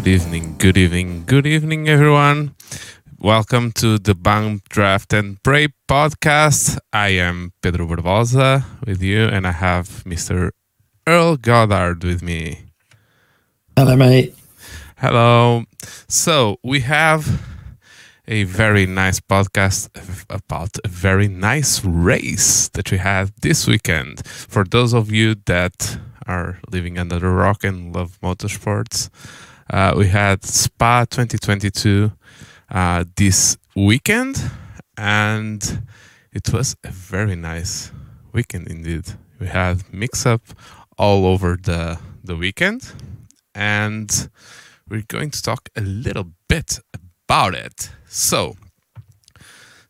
Good evening, good evening, good evening, everyone. Welcome to the Bump Draft and Pray podcast. I am Pedro Barbosa with you, and I have Mr. Earl Goddard with me. Hello, mate. Hello. So, we have a very nice podcast about a very nice race that we had this weekend. For those of you that are living under the rock and love motorsports, uh, we had Spa 2022 uh, this weekend, and it was a very nice weekend indeed. We had mix up all over the the weekend, and we're going to talk a little bit about it. So,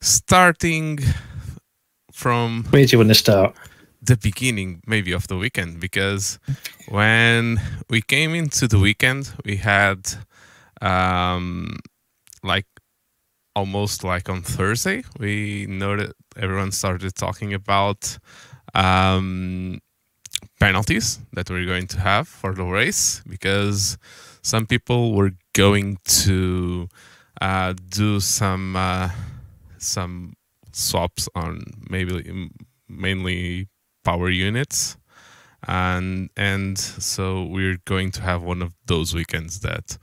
starting from Where do you want to start? The beginning maybe of the weekend because when we came into the weekend we had um like almost like on Thursday we noted everyone started talking about um penalties that we're going to have for the race because some people were going to uh, do some uh, some swaps on maybe mainly power units and and so we're going to have one of those weekends that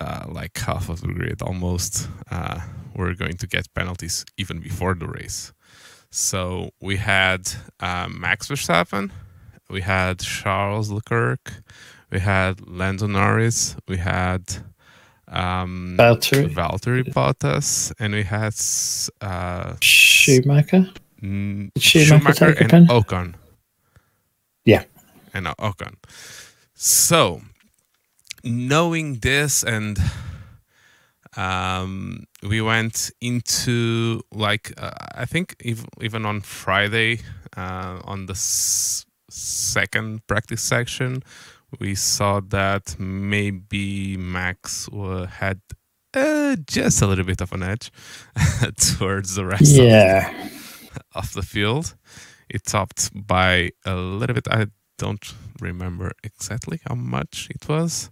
uh, like half of the grid almost uh, we're going to get penalties even before the race so we had uh, max verstappen we had charles leclerc we had lando norris we had um, Valtteri. Valtteri Bottas, and we had uh, Schumacher. Mm, Schumacher Schumacher take a and? Ocon. Yeah. And Ocon. So, knowing this, and um, we went into like uh, I think ev- even on Friday uh, on the s- second practice section, we saw that maybe Max wa- had uh, just a little bit of an edge towards the rest Yeah. of the field. It topped by a little bit. I don't remember exactly how much it was,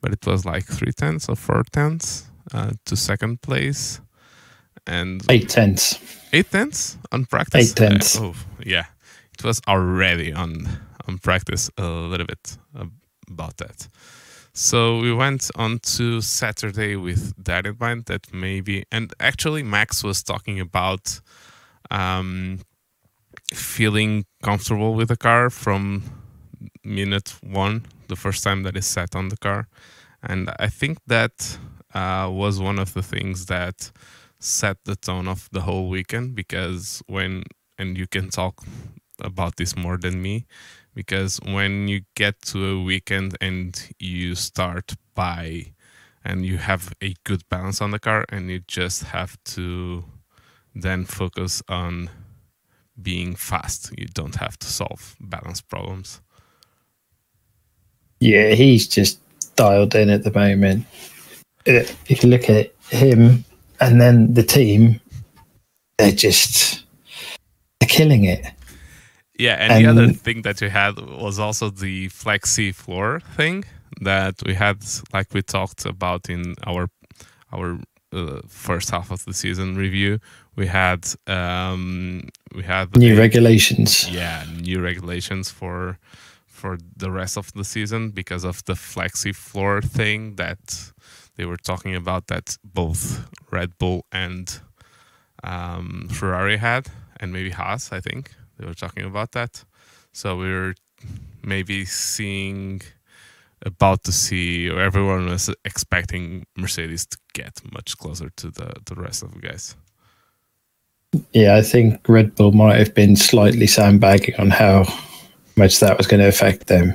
but it was like three tenths or four tenths uh, to second place, and Eight tenths. eight tenths on practice. Eight tenths. Uh, oh, yeah, it was already on on practice a little bit about that. So we went on to Saturday with that in mind. That maybe, and actually, Max was talking about um, feeling comfortable with the car from minute one, the first time that he sat on the car, and I think that uh, was one of the things that set the tone of the whole weekend because when and you can talk about this more than me because when you get to a weekend and you start by and you have a good balance on the car and you just have to then focus on being fast you don't have to solve balance problems Yeah, he's just dialed in at the moment. Uh, If you look at him and then the team, they're just they're killing it. Yeah, and, the other thing that we had was also the flexi floor thing that we had, like we talked about in our our uh, first half of the season review. We had um, we had New a- regulations. yeah new regulations for for the rest of the season because of the flexi floor thing that they were talking about that both Red Bull and um, Ferrari had and maybe Haas I think they were talking about that. So we were maybe seeing about to see or everyone was expecting Mercedes to get much closer to the the rest of the guys Yeah, I think Red Bull might have been slightly sandbagging on how much that was going to affect them.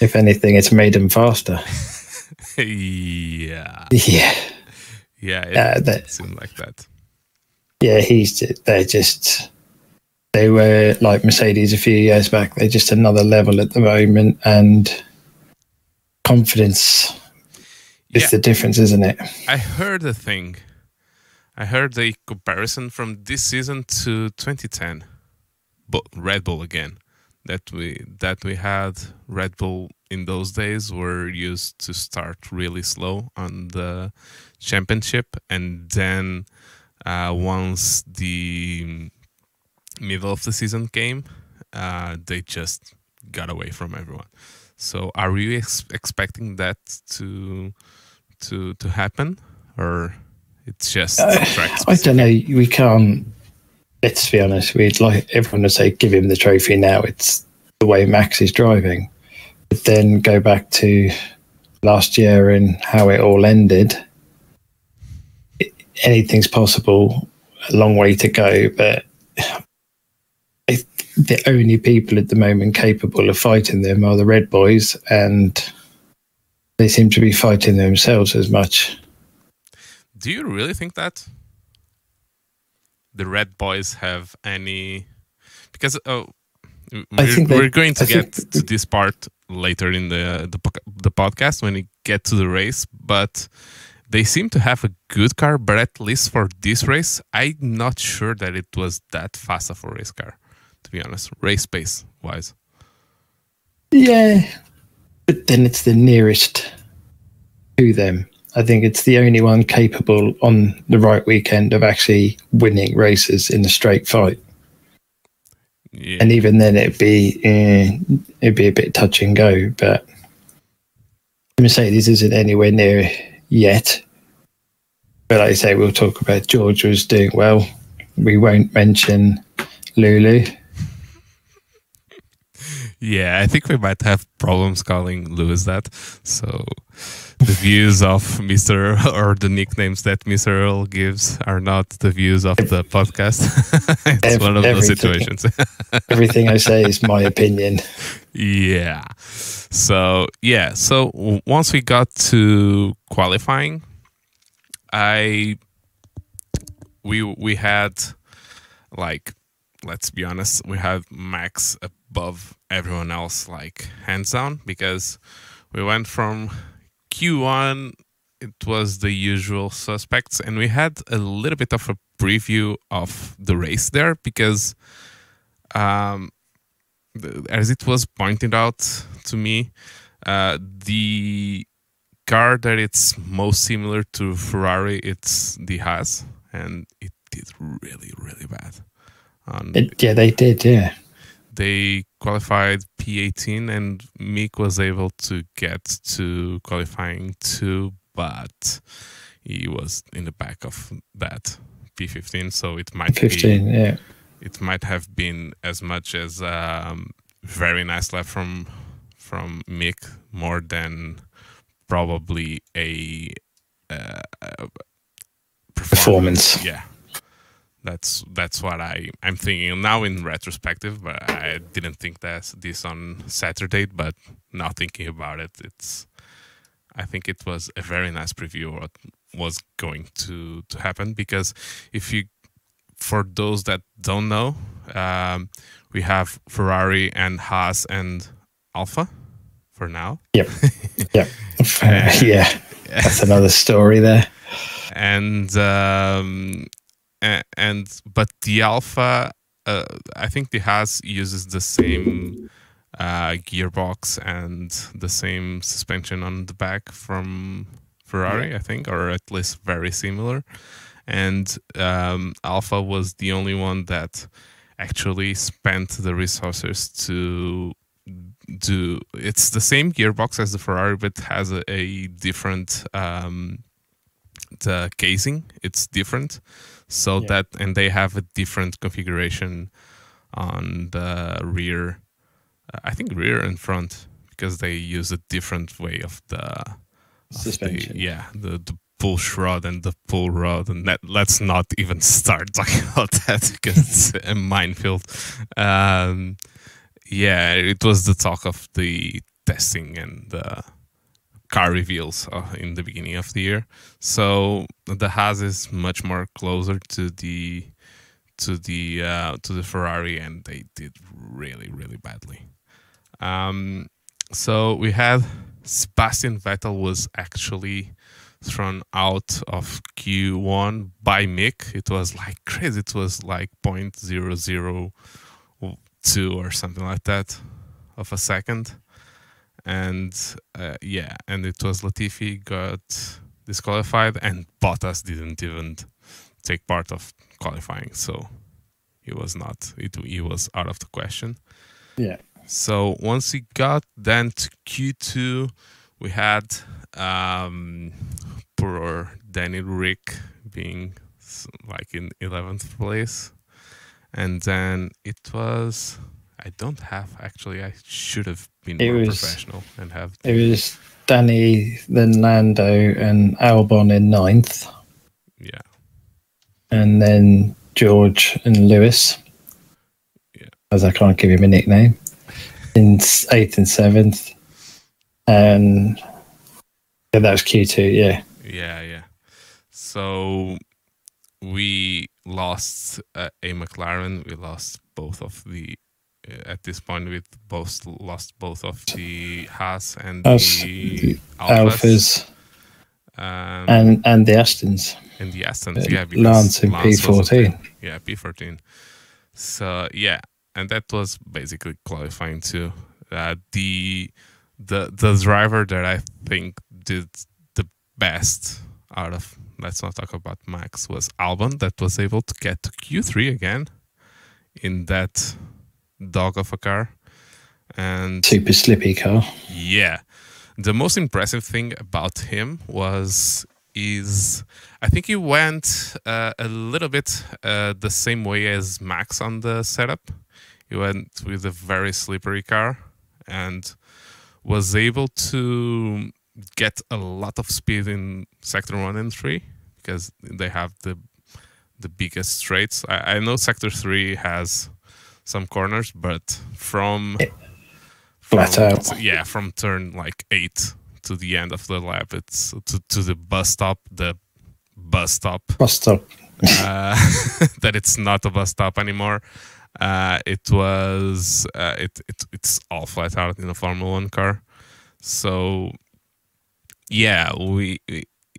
If anything, it's made them faster. yeah Yeah, yeah it, Yeah, that- it seemed like that yeah. He's they're just they were like Mercedes a few years back. They're just another level at the moment, and confidence is Yeah. the difference, isn't it? I heard a thing. I heard a comparison from this season to 2010, but Red Bull again. that we that we had Red Bull in those days were used to start really slow on the championship, and then uh, once the middle of the season came, uh, they just got away from everyone. So, are you ex- expecting that to to to happen, or it's just? Uh, I don't know. We can't. Let's be honest. We'd like everyone to say, "Give him the trophy now." It's the way Max is driving. But then go back to last year and how it all ended. It, anything's possible. A long way to go, but the only people at the moment capable of fighting them are the Red Boys, and they seem to be fighting themselves as much. Do you really think that the Red Boys have any? Because oh, we're, we're going to I get to this part later in the, the the podcast when we get to the race, but they seem to have a good car. But at least for this race, I'm not sure that it was that fast of a race car to be honest, race pace wise. Yeah, but then it's the nearest to them. I think it's the only one capable on the right weekend of actually winning races in a straight fight. Yeah. And even then, it'd be uh, it'd be a bit touch and go. But Mercedes isn't anywhere near yet. But like I say, we'll talk about George was doing well. We won't mention Lulu yeah, I think we might have problems calling Lewis that. So the views of Mr. or the nicknames that Mr. Earl gives are not the views of the podcast. it's Every, one of those situations. everything I say is my opinion. Yeah. So, yeah. So once we got to qualifying, I we we had like let's be honest, we had Max above everyone else, like hands down, because we went from Q1, it was the usual suspects, and we had a little bit of a preview of the race there because, um, as it was pointed out to me, uh, the car that it's most similar to Ferrari, it's the Haas, and it did really, really bad. It, yeah, they did. Yeah, they qualified P18, and Mick was able to get to qualifying two, but he was in the back of that P15, so it might 15, be, yeah. It might have been as much as um, very nice lap from from Mick, more than probably a, uh, performance. performance. Yeah, that's that's what I I'm thinking now in retrospective, but I didn't think that this on Saturday. But now thinking about it, it's I think it was a very nice preview of what was going to to happen because if you for those that don't know, um, we have Ferrari and Haas and Alfa for now. Yep. Yep. yeah. That's another story there. And um, and but the Alfa uh, I think the Haas uses the same uh, gearbox and the same suspension on the back from Ferrari, I think, or at least very similar. And um, Alfa was the only one that actually spent the resources to do. It's the same gearbox as the Ferrari, but has a, a different um, the casing. It's different so yeah. that and they have a different configuration on the rear i think rear and front because they use a different way of the suspension the, yeah the, the push rod and the pull rod and that, let's not even start talking about that because it's a minefield um, yeah it was the talk of the testing and the car reveals uh, in the beginning of the year. So the Haas is much more closer to the to the uh, to the Ferrari, and they did really really badly. Um, so we had Sebastian Vettel was actually thrown out of Q1 by Mick. It was like crazy. It was like point zero zero two or something like that of a second. And uh, yeah, and it was Latifi got disqualified, and Bottas didn't even take part of qualifying, so he was not. It he was out of the question. Yeah. So once we got then to Q2, we had um, poor Danny Rick being like in 11th place. And then it was, I don't have actually, I should have been It more was- professional and have, It was Danny, then Lando, and Albon in ninth, yeah, and then George and Lewis. Yeah. As I can't give him a nickname. In eighth and seventh. And yeah, that was Q2, yeah. yeah, yeah. So we lost uh, a McLaren. We lost both of the, at this point, we both lost both of the Haas and Haas, the Alphas. Alphas Um, and, and the Astons. and the Astons, Uh, yeah, because Lance in Lance P14. there. Yeah, P14. So yeah, and that was basically qualifying too. Uh, the the the driver that I think did the best out of let's not talk about Max was Albon that was able to get to Q3 again in that dog of a car. And Super slippy car. yeah. The most impressive thing about him was is I think he went uh, a little bit uh, the same way as Max on the setup. He went with a very slippery car and was able to get a lot of speed in sector one and three because they have the the biggest straights. I, I know sector three has some corners, but from Flat from- out. Yeah, from turn like eight to the end of the lap, it's to, to the bus stop. The bus stop Bus stop. uh, that it's not a bus stop anymore. Uh, it was uh, it, it it's all flat out in a Formula One car. So yeah, we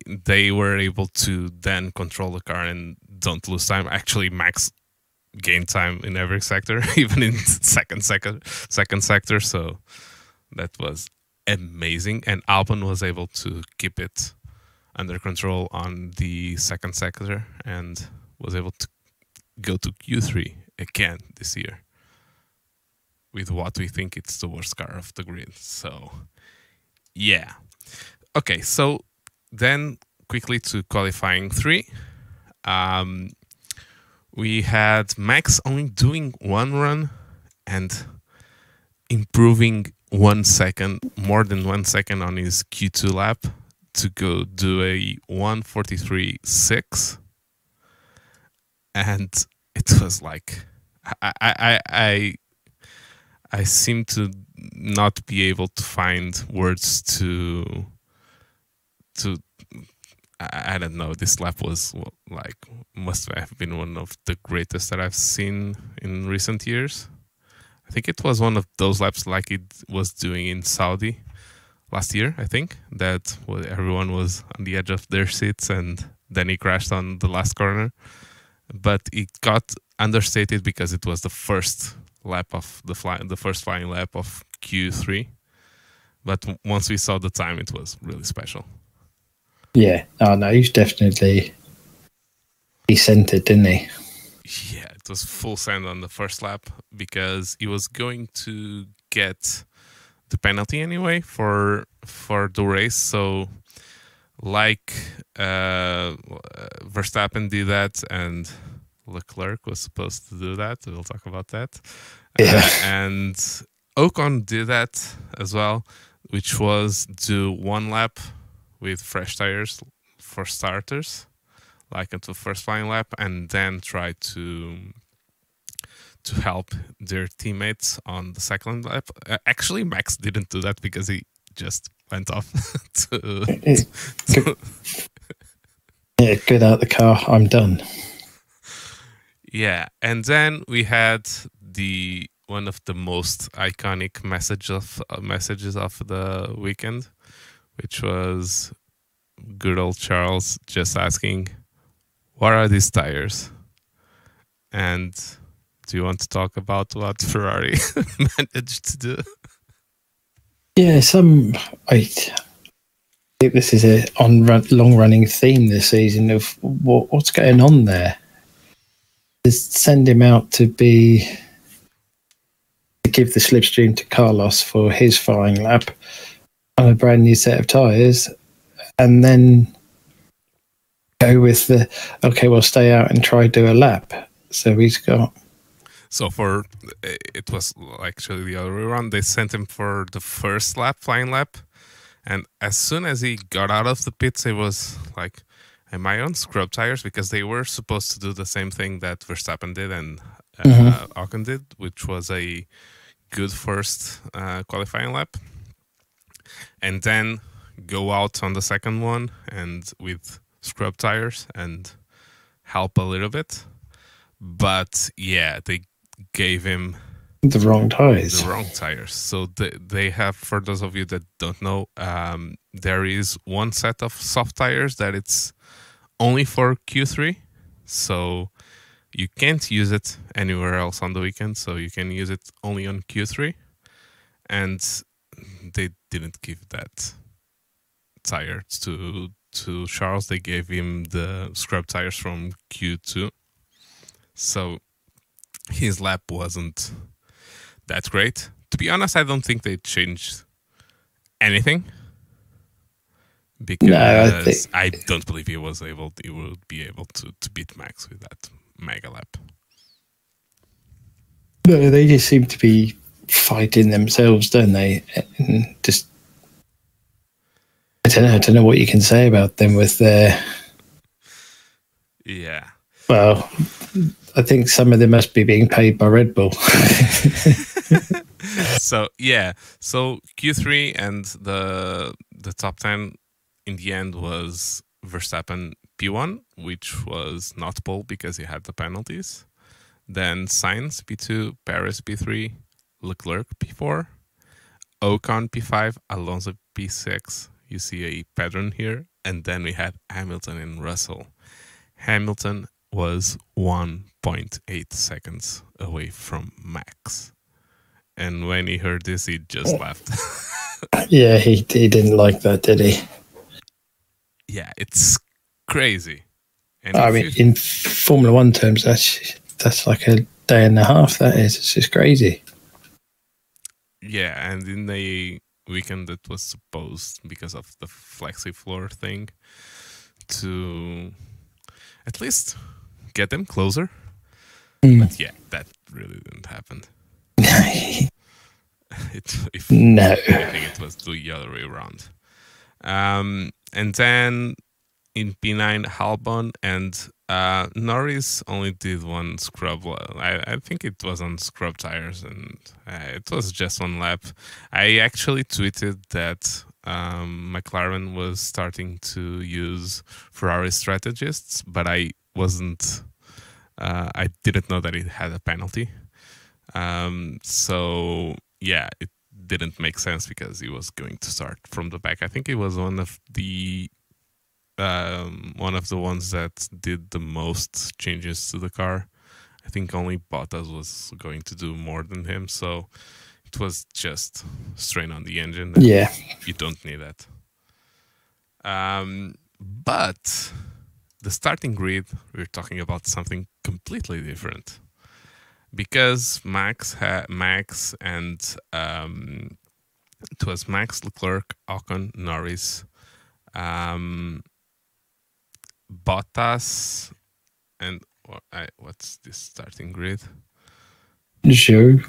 they were able to then control the car and don't lose time. Actually, Max gained time in every sector, even in second second second sector. So that was amazing, and Albon was able to keep it under control on the second sector and was able to go to Q3 again this year with what we think it's the worst car of the grid. So, yeah. Okay, so then quickly to qualifying three. Um, we had Max only doing one run and improving one second, more than one second on his Q2 lap to go do a 143.6 and it was like I, I I I seem to not be able to find words to to I, I don't know this lap was like must have been one of the greatest that I've seen in recent years I think it was one of those laps like it was doing in Saudi last year, I think, that everyone was on the edge of their seats and then he crashed on the last corner. But it got understated because it was the first lap of the fly, the first flying lap of Q3. But once we saw the time, it was really special. Yeah. Oh, no, he's definitely. He sent it, didn't he? Yeah, it was full send on the first lap because he was going to get the penalty anyway for for the race. So, like uh, Verstappen did that, and Leclerc was supposed to do that. We'll talk about that. Yeah. Uh, and Ocon did that as well, which was do one lap with fresh tires for starters like into the first flying lap and then try to to help their teammates on the second lap. Uh, actually, Max didn't do that because he just went off to, to- Yeah, get out of the car. I'm done. yeah, and then we had the one of the most iconic message of uh, messages of the weekend, which was good old Charles just asking, "What are these tires?" And Do you want to talk about what Ferrari managed to do? Yeah, some I think this is a on long running theme this season of what, what's going on there. Just send him out to be to give the slipstream to Carlos for his flying lap on a brand new set of tyres, and then go with the okay, we'll stay out and try do a lap. So he's got. So for it was actually the other way around. They sent him for the first lap, flying lap, and as soon as he got out of the pits, it was like, "Am I on scrub tires?" Because they were supposed to do the same thing that Verstappen did and uh, mm-hmm. Ocon did, which was a good first uh, qualifying lap, and then go out on the second one and with scrub tires and help a little bit. But yeah, they gave him the wrong tires. The wrong tires. So they, they have, for those of you that don't know, um, there is one set of soft tires that it's only for Q3. So you can't use it anywhere else on the weekend. So you can use it only on Q3. And they didn't give that tire to to Charles. They gave him the scrub tires from Q2. So his lap wasn't that great. To be honest, I don't think they changed anything because no, I, think... I, don't believe he was able he would be able to, to beat Max with that mega lap. No, they just seem to be fighting themselves, don't they? And just I don't know. I don't know what you can say about them with their. Yeah. Well, I think some of them must be being paid by Red Bull. so yeah, so Q3 and the the top ten in the end was Verstappen P1, which was not pole because he had the penalties. Then Sainz P2, Perez P3, Leclerc P4, Ocon P5, Alonso P6, you see a pattern here. And then we had Hamilton and Russell. Hamilton was 1.8 seconds away from Max. And when he heard this, he just oh. laughed. yeah, he, he didn't like that, did he? Yeah, it's crazy. And I mean, you... in Formula One terms, that's that's like a day and a half. That is, it's just crazy. Yeah, and in the weekend that was supposed because of the flexi floor thing to at least get them closer. Mm. But yeah, that really didn't happen. it, if no, I think it was the other way around. Um, and then in P9, Albon and uh, Norris only did one scrub. I, I think it was on scrub tires, and uh, it was just one lap. I actually tweeted that um, McLaren was starting to use Ferrari strategists, but I wasn't. Uh, I didn't know that it had a penalty. Um, so yeah, it didn't make sense because he was going to start from the back. I think it was one of the um, one of the ones that did the most changes to the car. I think only Bottas was going to do more than him, so it was just strain on the engine. Yeah, you don't need that. Um, but the starting grid, we're talking about something completely different because Max Max and um, it was Max Leclerc, Ocon, Norris, um, Bottas and I, what's this starting grid? Zhou.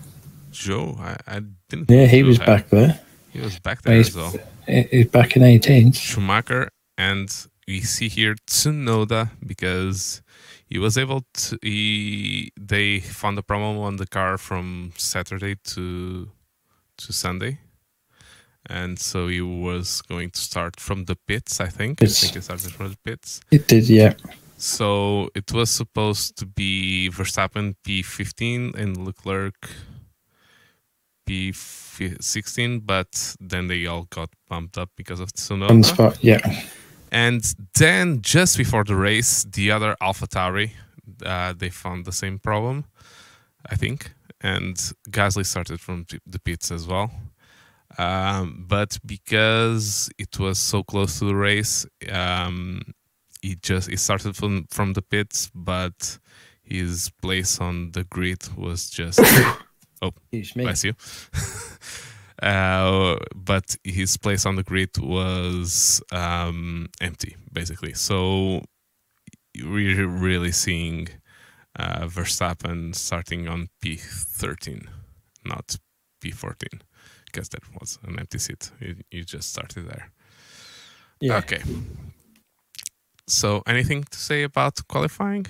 Zhou, I, I didn't. Yeah, he was had, back there. He was back there as well. He's back in 18. Schumacher and we see here Tsunoda because he was able to. He they found a problem on the car from Saturday to to Sunday and so he was going to start from the pits. I think. It's, I think it started from the pits. It did, yeah. So it was supposed to be Verstappen P15 and Leclerc P16, but then they all got bumped up because of Tsunoda. On the spot, yeah. And then just before the race, the other AlphaTauri, uh, they found the same problem. I think, and Gasly started from the pits as well. Um, but because it was so close to the race, um, he just he started from from the pits, but his place on the grid was just oh bless you. uh, but his place on the grid was um, empty, basically. So we're really seeing uh, Verstappen starting on P13, not P14, because that was an empty seat. You, you just started there. Yeah. Okay. So, anything to say about qualifying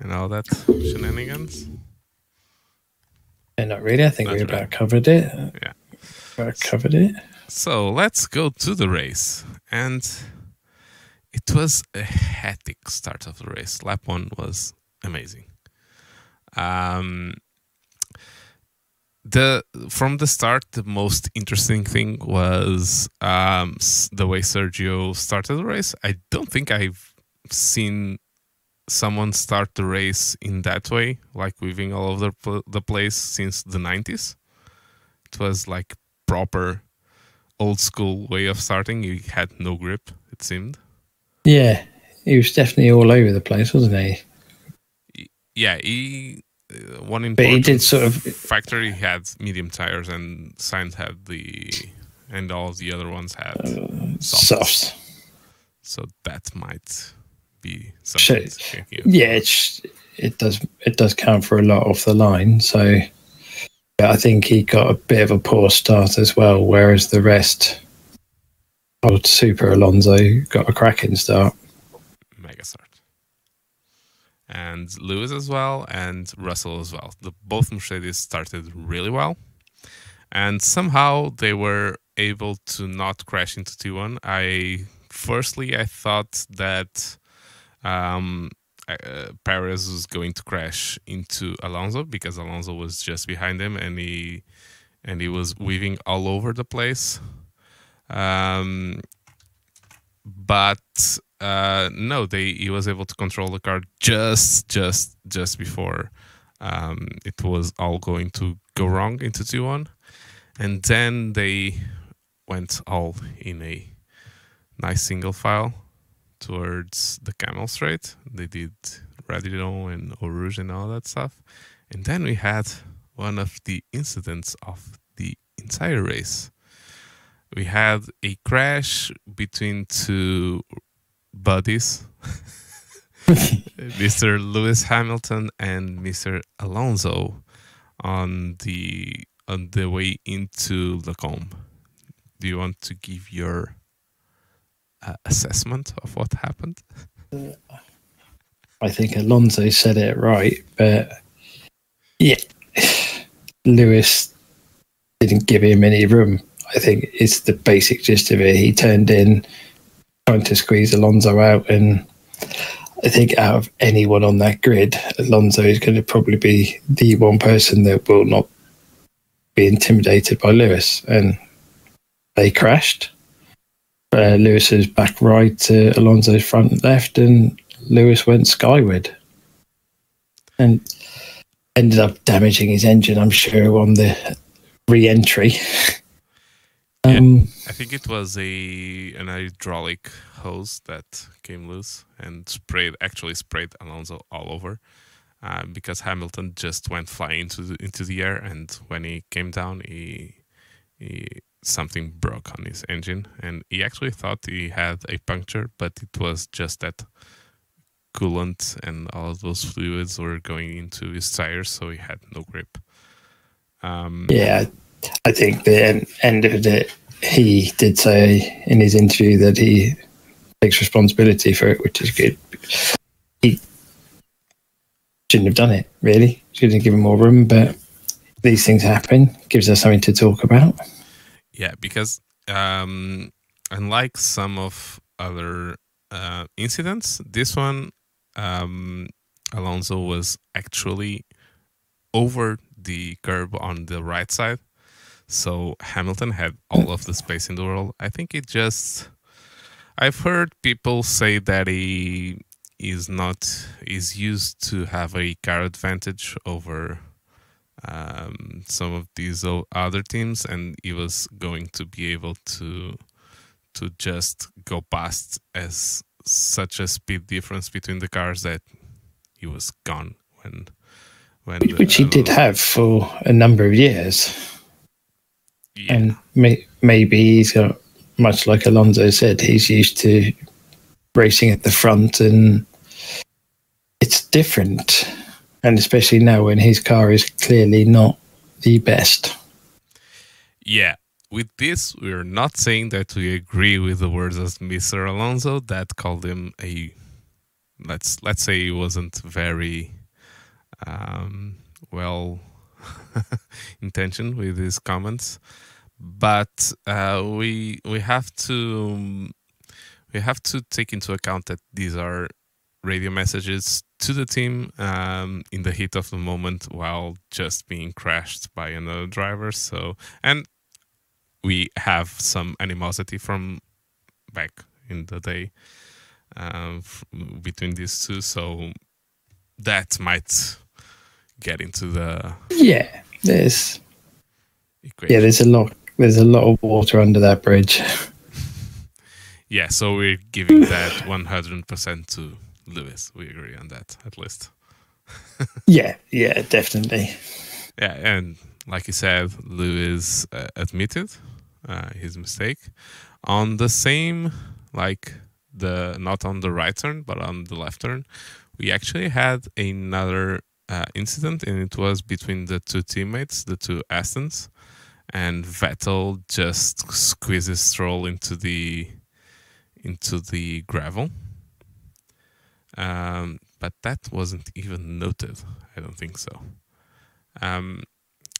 and all that shenanigans? Yeah, not really. I think Not we really. about covered it. Yeah. About covered it. So let's go to the race. And it was a hectic start of the race. Lap one was amazing. Um, the from the start, the most interesting thing was um, the way Sergio started the race. I don't think I've seen someone start the race in that way, like weaving all over the, the place since the 90s. It was like proper old school way of starting. He had no grip, it seemed. Yeah. He was definitely all over the place, wasn't he? Yeah, he uh, one But important he did sort of factor. He had medium tires, and Sainz had the, and all the other ones had softs. softs. So that might be something. to. Yeah, it's, it does it does count for a lot off the line. So I think he got a bit of a poor start as well, whereas the rest, old Super Alonso got a cracking start. And Lewis as well, and Russell as well. The both Mercedes started really well, and somehow they were able to not crash into T1. I firstly I thought that um, uh, Perez was going to crash into Alonso because Alonso was just behind him, and he and he was weaving all over the place. Um, but uh, no, they he was able to control the car just just just before um, it was all going to go wrong into two one, and then they went all in a nice single file towards the Kemmel Straight. They did Raidillon and Eau Rouge and all that stuff, and then we had one of the incidents of the entire race. We had a crash between two buddies, Mr. Lewis Hamilton and Mr. Alonso, on the on the way into Les Combes. Do you want to give your uh, assessment of what happened? I think Alonso said it right, but yeah, Lewis didn't give him any room. I think it's the basic gist of it. He turned in trying to squeeze Alonso out, and I think out of anyone on that grid, Alonso is going to probably be the one person that will not be intimidated by Lewis, and they crashed. Uh, Lewis's back right to Alonso's front left, and Lewis went skyward and ended up damaging his engine, I'm sure, on the re entry. um, I think it was a an hydraulic hose that came loose and sprayed actually sprayed Alonso all over uh, because Hamilton just went flying into the, into the air and when he came down he he something broke on his engine and he actually thought he had a puncture but it was just that coolant and all of those fluids were going into his tires so he had no grip. Um, yeah, I think the end of it, he did say in his interview that he takes responsibility for it, which is good. He shouldn't have done it, really. Shouldn't have given more room, but these things happen. Gives us something to talk about. Yeah, because um, unlike some of other uh, incidents, this one um, Alonso was actually over the curb on the right side, so Hamilton had all of the space in the world. I think it just. I've heard people say that he is not is used to have a car advantage over um, some of these other teams, and he was going to be able to to just go past as such a speed difference between the cars that he was gone when when which, he did have for a number of years. Yeah. And may, maybe he's got much like Alonso said, he's used to racing at the front and it's different. And especially now when his car is clearly not the best. Yeah. With this, we're not saying that we agree with the words of Mr. Alonso that called him a let's let's say he wasn't very um, well intentioned with his comments but uh, we we have to we have to take into account that these are radio messages to the team um, in the heat of the moment while just being crashed by another driver. So and we have some animosity from back in the day um, between these two. So that might get into the yeah. There's equation. yeah. There's a lot there's a lot of water under that bridge. yeah, so we're giving that 100% to Lewis. We agree on that, at least. yeah, yeah, definitely. Yeah, and like you said, Lewis uh, admitted uh, his mistake on the same, like the not on the right turn, but on the left turn. We actually had another uh, incident, and it was between the two teammates, the two Astons and Vettel just squeezes Stroll into the into the gravel. Um, but that wasn't even noted. I don't think so. Um,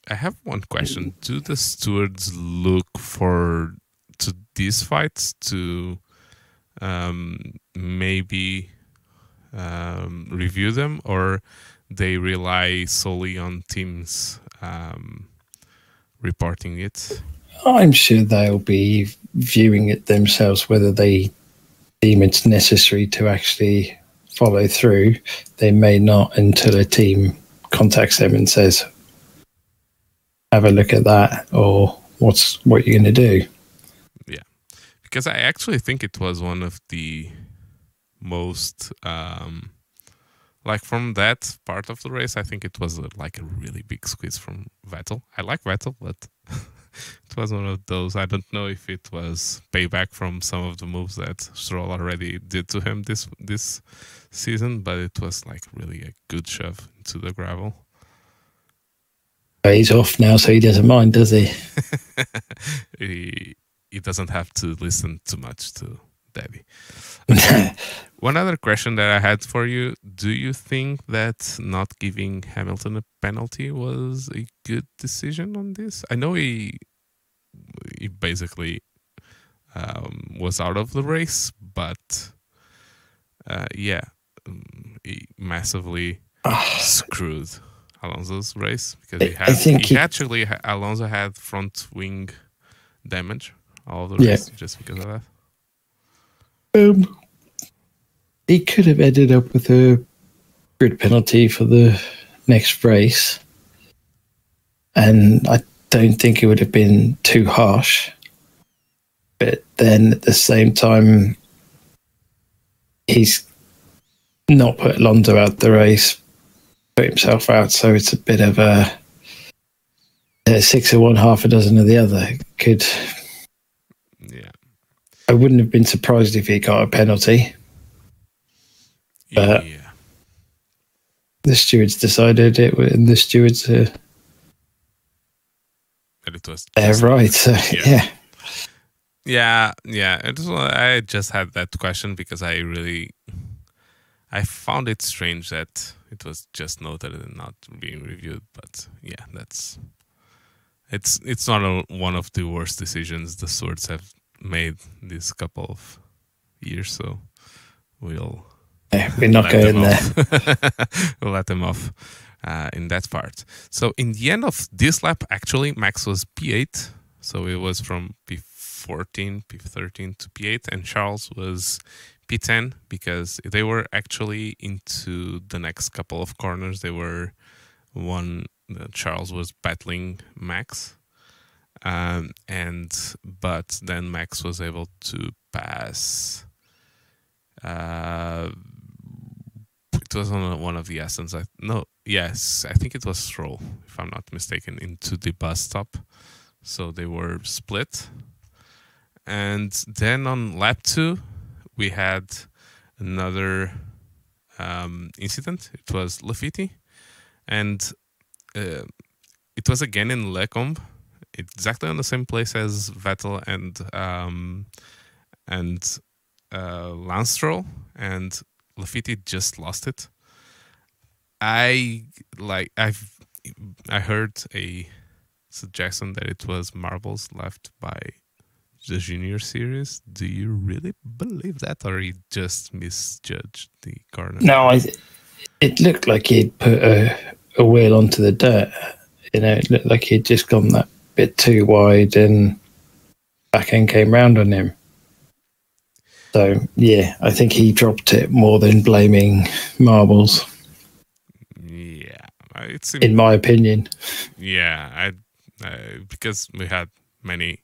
I have one question: Do the stewards look for to these fights to um, maybe um, review them, or they rely solely on teams? Um, reporting it? I'm sure they'll be viewing it themselves, whether they deem it's necessary to actually follow through. They may not until a team contacts them and says, have a look at that or what's what you're going to do. Yeah. Because I actually think it was one of the most um, like from that part of the race, I think it was a, like a really big squeeze from Vettel. I like Vettel, but it was one of those. I don't know if it was payback from some of the moves that Stroll already did to him this this season, but it was like really a good shove into the gravel. He's off now, so he doesn't mind, does he? he he doesn't have to listen too much to Daddy. One other question that I had for you: Do you think that not giving Hamilton a penalty was a good decision on this? I know he he basically um, was out of the race, but uh, yeah, um, he massively screwed Alonso's race because he had. He, he, actually Alonso had front wing damage all the race yeah. just because of that. Um, he could have ended up with a grid penalty for the next race, and I don't think it would have been too harsh. But then at the same time, he's not put Alonso out the race, put himself out, so it's a bit of a, a six of one, half a dozen of the other. Could I wouldn't have been surprised if he got a penalty. But yeah. the stewards decided it, and the stewards uh, it was they're right. So, yeah. yeah. Yeah, yeah. It was, I just had that question because I really, I found it strange that it was just noted and not being reviewed. But yeah, that's it's it's not a, one of the worst decisions the swords have made this couple of years, so we'll yeah, we're not going there. we'll let them off uh, in that part. So in the end of this lap, actually, Max was P8, so it was from P14, P13 to P8, and Charles was P10 because they were actually into the next couple of corners. They were one uh, Charles was battling Max, um, and but then Max was able to pass. Uh, it was on one of the Astons. I no, yes, I think it was Stroll, if I'm not mistaken, into the bus stop. So they were split, and then on lap two, we had another um, incident. It was Latifi, and uh, it was again in Les Combes, exactly on the same place as Vettel and um, and uh, Lance Stroll, and Latifi just lost it. I like I've I heard a suggestion that it was marbles left by the junior series. Do you really believe that, or you just misjudged the corner? No, I. It looked like he'd put a, a wheel onto the dirt. You know, it looked like he'd just gone that bit too wide, and back end came round on him. So yeah, I think he dropped it more than blaming marbles. Yeah, it's in my opinion. Yeah, I uh, because we had many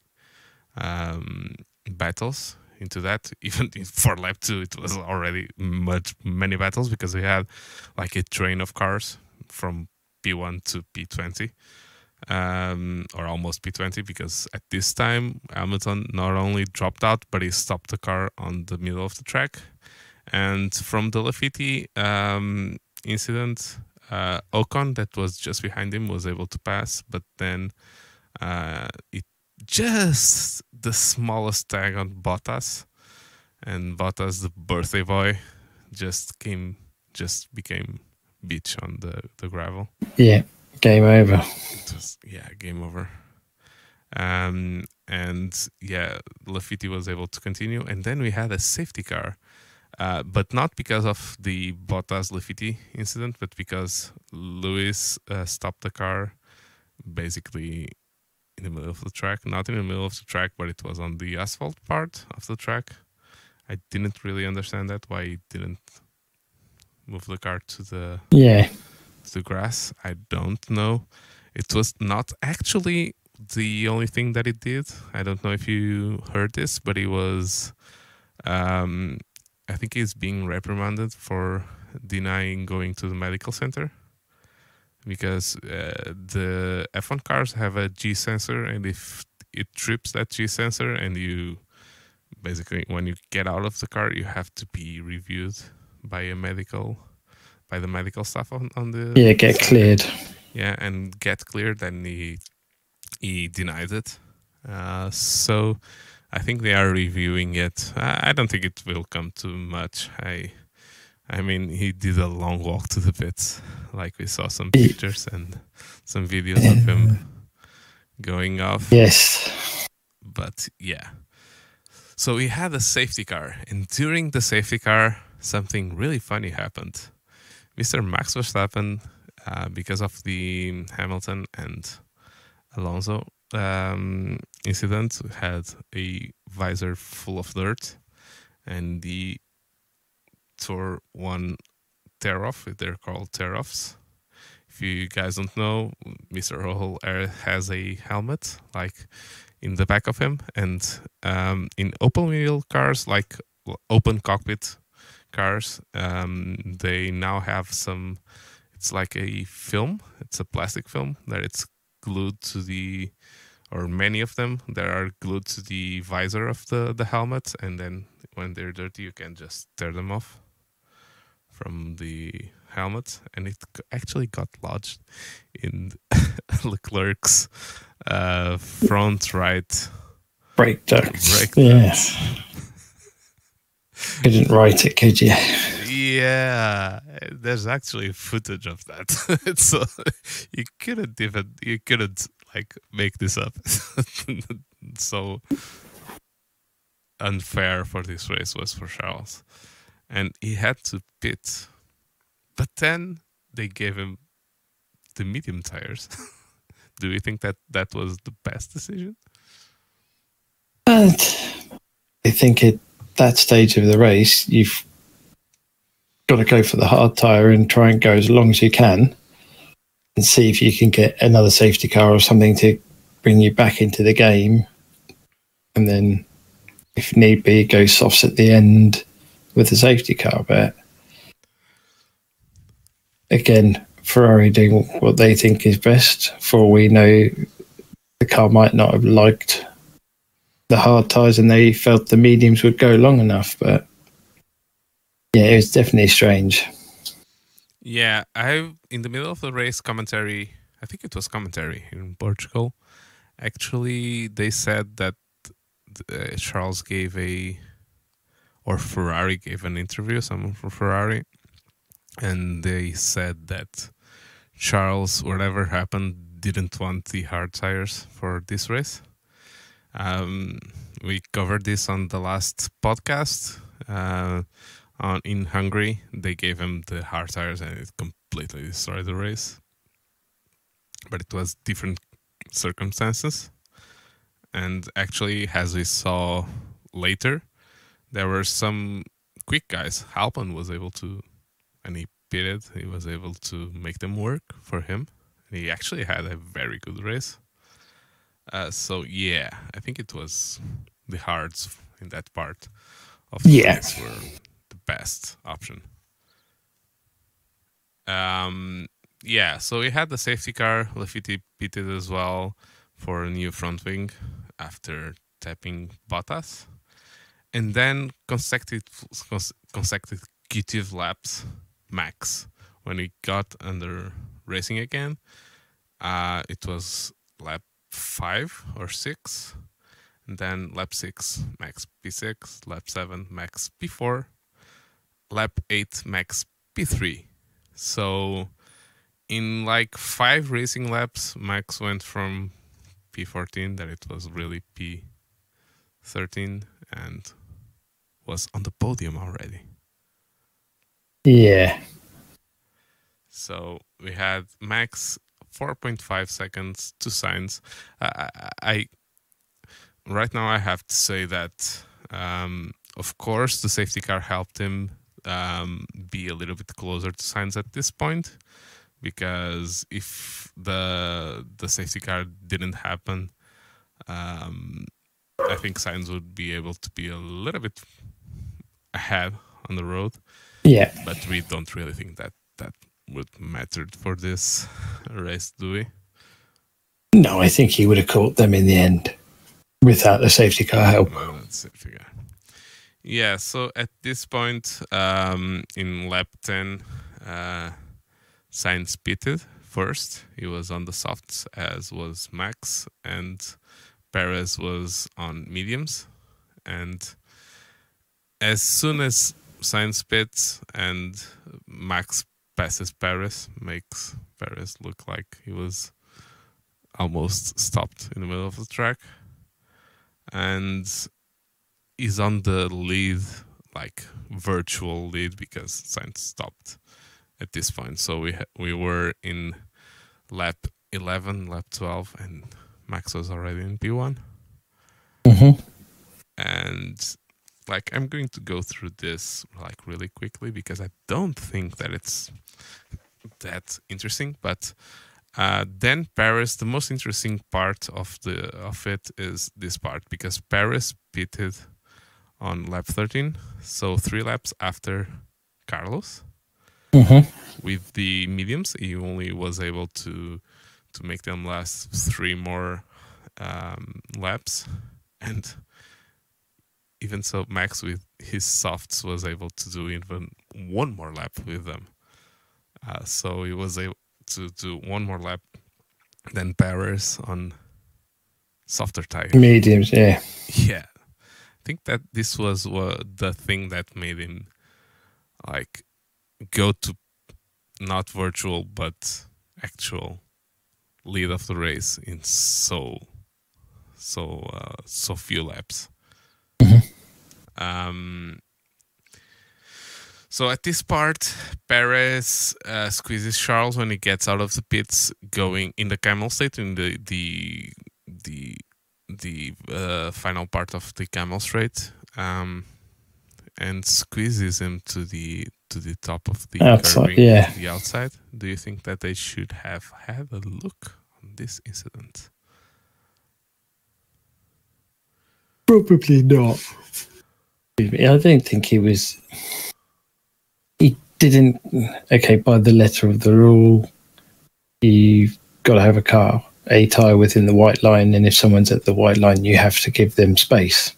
um, battles into that. Even for lap two, it was already much many battles because we had like a train of cars from P1 to P20, um, or almost P20, because at this time Hamilton not only dropped out but he stopped the car on the middle of the track. And from the Latifi um, incident, uh, Ocon, that was just behind him, was able to pass, but then uh, it just the smallest tag on Bottas, and Bottas, the birthday boy, just came, just became bitch on the the gravel. Yeah, game over. Was, yeah, game over. Um, and yeah, Latifi was able to continue, and then we had a safety car. Uh, but not because of the Bottas Latifi incident, but because Lewis uh, stopped the car basically in the middle of the track. Not in the middle of the track, but it was on the asphalt part of the track. I didn't really understand that why he didn't move the car to the yeah the grass. I don't know. It was not actually the only thing that it did. I don't know if you heard this, but it was. Um, I think he's being reprimanded for denying going to the medical center because uh, the F1 cars have a G sensor, and if it trips that G sensor, and you basically when you get out of the car, you have to be reviewed by a medical, by the medical staff on, on the yeah get cleared. Yeah, and get cleared, and he he denied it. Uh, so I think they are reviewing it. I, I don't think it will come to much. I I mean, he did a long walk to the pits. Like we saw some pictures and some videos of him going off. Yes. But yeah. So we had a safety car, and during the safety car, something really funny happened. Mr. Max Verstappen, uh, because of the Hamilton and Alonso um, incident, had a visor full of dirt, and the tore one tear off. They're called tear offs. If you guys don't know, Mr. Rohl has a helmet like in the back of him, and um, in open wheel cars, like open cockpit cars, um, they now have some. It's like a film. It's a plastic film that it's glued to the, or many of them that are glued to the visor of the the helmet, and then when they're dirty, you can just tear them off from the helmet, and it actually got lodged in Leclerc's uh, front right brake duct. Brake yeah. Couldn't write it, could you? Yeah, there's actually footage of that. so you couldn't even you couldn't like make this up. so unfair for this race was for Charles and he had to pit. But then they gave him the medium tires. Do you think that that was the best decision? I think at that stage of the race, you've got to go for the hard tire and try and go as long as you can. and see if you can get another safety car or something to bring you back into the game. And then, if need be, go softs at the end with the safety car. But again, Ferrari doing what they think is best. For we know, the car might not have liked the hard tyres and they felt the mediums would go long enough. But yeah, it was definitely strange. Yeah, I in the middle of the race commentary, I think it was commentary in Portugal. Actually, they said that uh, Charles gave a or Ferrari gave an interview, someone from Ferrari, and they said that Charles, whatever happened, didn't want the hard tires for this race. Um, we covered this on the last podcast. Uh, on in Hungary, they gave him the hard tires and it completely destroyed the race. But it was different circumstances. And actually, as we saw later, there were some quick guys. Albon was able to, and he pitted, he was able to make them work for him. He actually had a very good race. Uh, so, yeah, I think it was the hearts in that part of the Yeah. were the best option. Um, yeah, so we had the safety car. Latifi pitted as well for a new front wing after tapping Bottas. And then consecutive, cons- consecutive laps, max. When we got under racing again, uh, it was lap five or six. And then lap six, max P6, lap seven, max P4, lap 8 max P3. So in like five racing laps, Max went from P14 that it was really P13 and was on the podium already. Yeah. So we had Max 4.5 seconds to Sainz. I, I, right now I have to say that um, of course the safety car helped him um, be a little bit closer to Sainz at this point because if the the safety car didn't happen, um, I think Sainz would be able to be a little bit ahead on the road. Yeah. But we don't really think that that would matter for this race, do we? No, I think he would have caught them in the end without the safety car help. No, that's it. Yeah. So at this point, um, in lap ten, uh, Sainz pitted first. He was on the softs, as was Max, and Perez was on mediums. And as soon as Sainz pits and Max passes Perez, makes Perez look like he was almost stopped in the middle of the track. And he's on the lead, like virtual lead, because Sainz stopped at this point. So we ha- we were in lap 11, lap 12, and Max was already in P1. Mm-hmm. And like I'm going to go through this like really quickly because I don't think that it's that interesting. But uh, then Perez, the most interesting part of the of it is this part because Perez pitted on lap 13, so three laps after Carlos Mm-hmm. with the mediums he only was able to to make them last three more um, laps and even so max with his softs was able to do even one more lap with them uh, so he was able to do one more lap than Perez on softer tires. Mediums, yeah. yeah. I think that this was uh, the thing that made him like go to not virtual but actual lead of the race in so so uh, so few laps. Um so at this part perez uh, squeezes charles when he gets out of the pits going in the Kemmel Straight in the the the the uh, final part of the Kemmel straight um and squeezes him to the to the top of the Outside, curbing, yeah. the outside. Do you think that they should have had a look on this incident? Probably not. I don't think he was. Didn't. Okay, by the letter of the rule, you've got to have a car, a tyre within the white line, and if someone's at the white line, you have to give them space.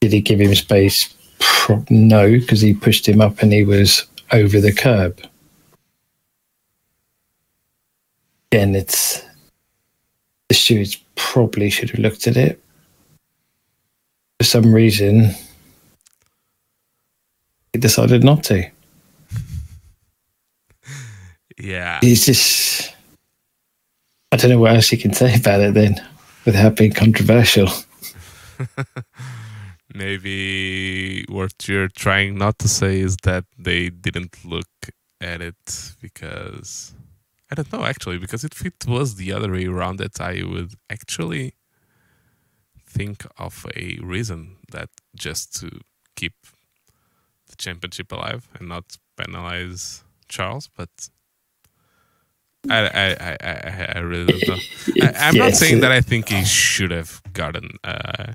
Did he give him space? No, because he pushed him up and he was over the curb. Again, it's the stewards probably should have looked at it. For some reason, he decided not to. Yeah, He's just. I don't know what else you can say about it then without being controversial. maybe what you're trying not to say is that they didn't look at it because I don't know actually because if it was the other way around that I would actually think of a reason that just to keep the championship alive and not penalize Charles but I I, I, I, really don't know. I, I'm not saying that I think he should have gotten uh,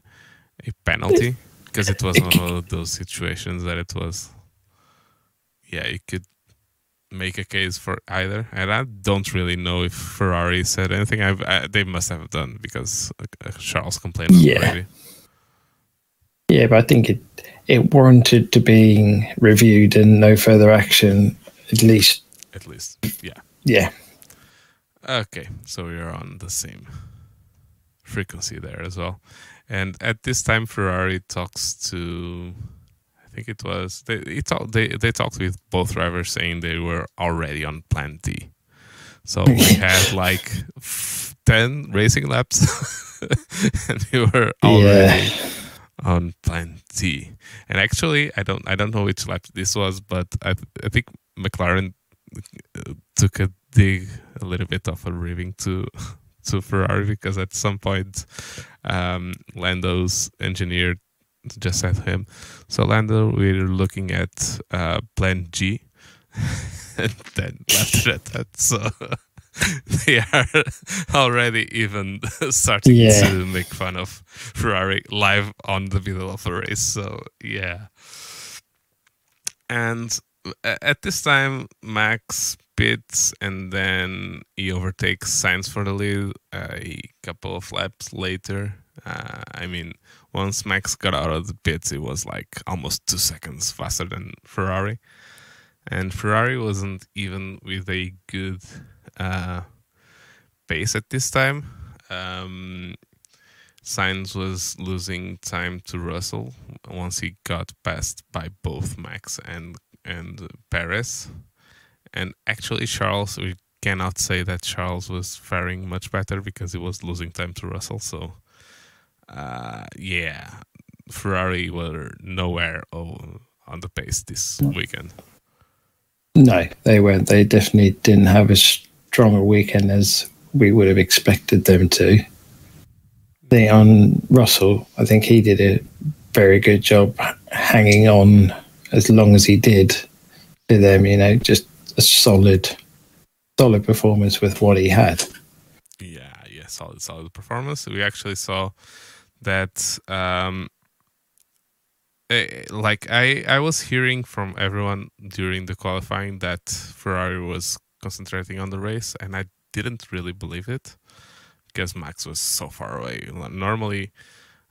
a penalty because it was one of those situations that it was. Yeah, you could make a case for either, and I don't really know if Ferrari said anything. I've, I, they must have done because uh, Charles complained Yeah. already. Yeah, but I think it it warranted to being reviewed and no further action. At least, At least, yeah. yeah, Okay, so we are on the same frequency there as well. And at this time, Ferrari talks to, I think it was they he talk, they they talked with both drivers saying they were already on Plan D. So we had like f- ten racing laps, and we were already on Plan D. And actually, I don't I don't know which lap this was, but I I think McLaren uh, took a dig a little bit of a ribbing to to Ferrari because at some point um, Lando's engineer just said to him, "So Lando, we're looking at uh, Plan G," and then left it at that. So they are already even starting Yeah. to make fun of Ferrari live on the middle of a race. So yeah, and at this time, Max pits and then he overtakes Sainz for the lead a couple of laps later. Uh, I mean, once Max got out of the pits, it was like almost two seconds faster than Ferrari. And Ferrari wasn't even with a good uh, pace at this time. Um, Sainz was losing time to Russell once he got passed by both Max and and Perez. And actually, Charles, we cannot say that Charles was faring much better because he was losing time to Russell. So, uh, yeah, Ferrari were nowhere on the pace this weekend. no, they weren't. They definitely didn't have as strong a weekend as we would have expected them to. The on Russell, I think he did a very good job hanging on as long as he did to them. You know, just a solid, solid performance with what he had. Yeah, yeah, solid, solid performance. We actually saw that. Um, eh, like I, I was hearing from everyone during the qualifying that Ferrari was concentrating on the race, and I didn't really believe it because Max was so far away. Normally,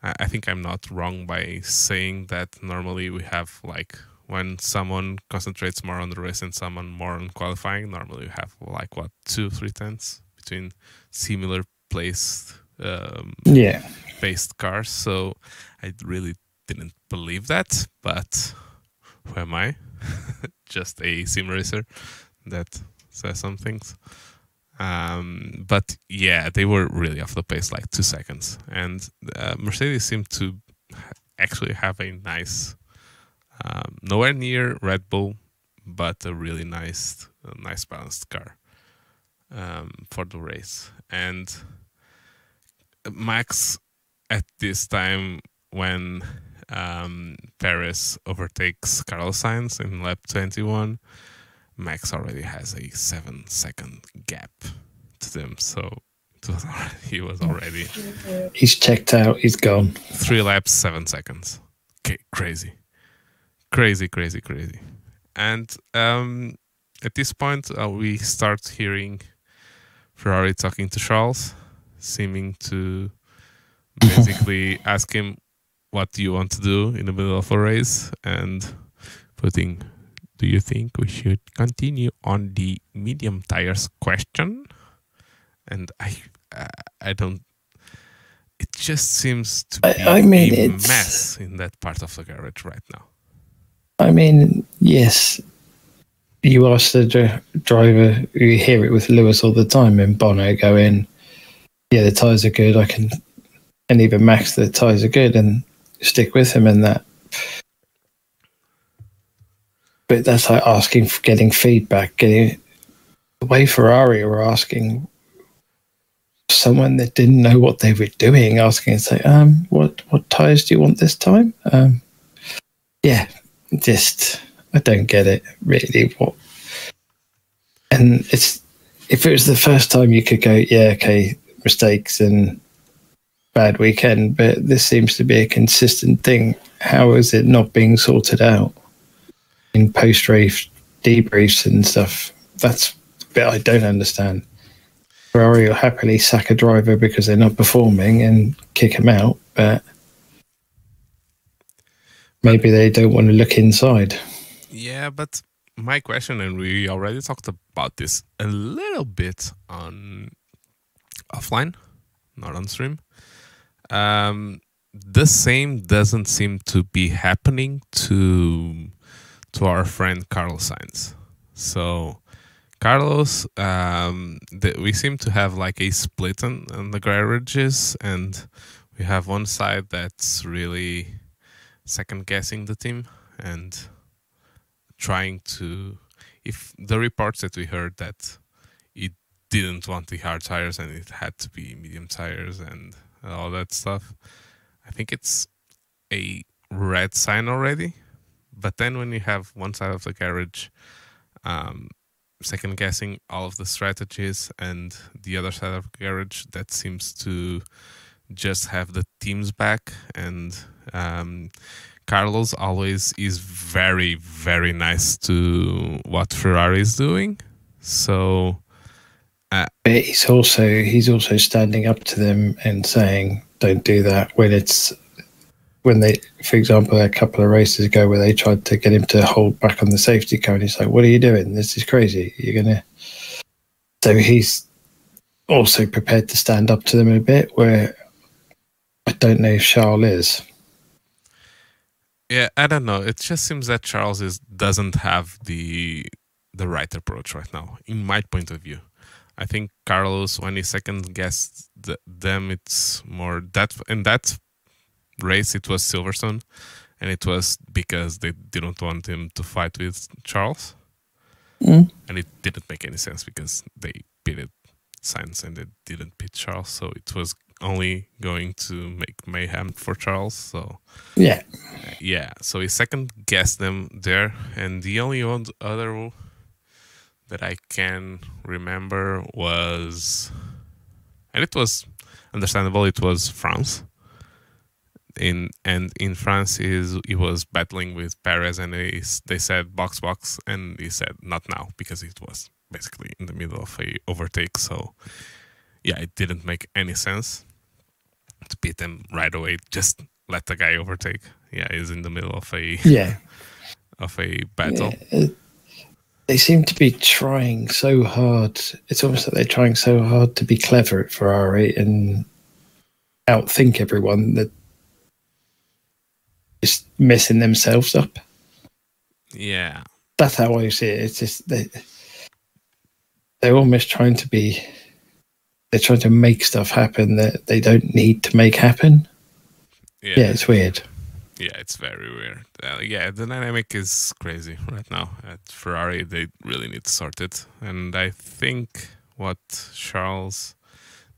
I think I'm not wrong by saying that normally we have like when someone concentrates more on the race and someone more on qualifying, normally you have like what two, three tenths between similar placed um, Yeah, based cars. So I really didn't believe that, but who am I? Just a sim racer that says some things. Um, but yeah, they were really off the pace, like two seconds. And uh, Mercedes seemed to actually have a nice, um, nowhere near Red Bull, but a really nice, a nice balanced car um, for the race. And Max, at this time when um, Perez overtakes Carlos Sainz in lap 21, Max already has a seven second gap to them. So was already, he was already. He's checked out. He's gone. Three laps, seven seconds. Okay, crazy, crazy, crazy, crazy. And um, at this point, uh, we start hearing Ferrari talking to Charles, seeming to basically ask him, "What do you want to do in the middle of a race?" and putting do you think we should continue on the medium tires question? And I, I don't. It just seems to be I, I mean, a mess in that part of the garage right now. I mean, yes, you ask the dr- driver. You hear it with Lewis all the time, and Bono go in. Yeah, the tires are good. I can, and even Max, the tires are good, and stick with him in that but that's like asking for getting feedback. Getting the way Ferrari were asking someone that didn't know what they were doing, asking and say, um, what what tires do you want this time? Um, yeah, just I don't get it really. What and it's if it was the first time you could go, yeah, okay, mistakes and bad weekend, but this seems to be a consistent thing. How is it not being sorted out? in post race debriefs and stuff. That's the bit I don't understand. Ferrari will happily sack a driver because they're not performing and kick him out, but maybe they don't want to look inside. Yeah, but my question, and we already talked about this a little bit on offline, not on stream. Um, the same doesn't seem to be happening to to our friend Carlos Sainz. So, Carlos, um, the, we seem to have like a split on, on the garages, and we have one side that's really second guessing the team and trying to. If the reports that we heard that it didn't want the hard tires and it had to be medium tires and all that stuff, I think it's a red sign already but then when you have one side of the garage um, second guessing all of the strategies and the other side of the garage that seems to just have the teams back and um, Carlos always is very very nice to what Ferrari is doing so uh, but he's also he's also standing up to them and saying don't do that when it's when they, for example, a couple of races ago where they tried to get him to hold back on the safety car, and he's like, "What are you doing? This is crazy. You're gonna." So he's also prepared to stand up to them a bit. Where I don't know if Charles is. Yeah, I don't know. It just seems that Charles is doesn't have the the right approach right now, in my point of view. I think Carlos, when he second guessed the, them, it's more that and that race it was Silverstone, and it was because they didn't want him to fight with Charles, mm. and it didn't make any sense because they pitted Sainz and they didn't pit Charles, so it was only going to make mayhem for Charles. So yeah, yeah. So he second guessed them there, and the only other that I can remember was, and it was understandable. It was France in and in France is he was battling with Perez and they they said box box and he said not now because it was basically in the middle of a overtake so yeah it didn't make any sense to beat them right away just let the guy overtake yeah he's in the middle of a yeah of a battle yeah. they seem to be trying so hard it's almost like they're trying so hard to be clever at Ferrari and outthink everyone that just messing themselves up. Yeah, that's how I see it. It's just they they're almost trying to be they're trying to make stuff happen that they don't need to make happen. Yeah, yeah it's weird. Yeah, it's very weird. Uh, yeah, the dynamic is crazy right now at Ferrari. They really need to sort it, and I think what Charles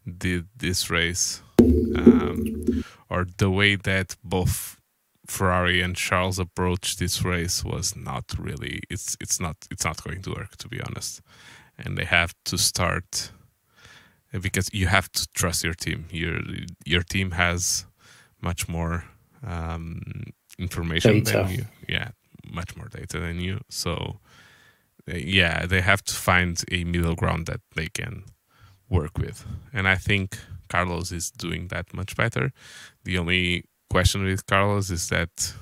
did this race, um, or the way that both Ferrari and Charles approached this race was not really it's it's not it's not going to work to be honest. And they have to start because you have to trust your team. Your your team has much more um, information Data. than you. Yeah, much more data than you. So uh, yeah, they have to find a middle ground that they can work with. And I think Carlos is doing that much better. The only question with Carlos is that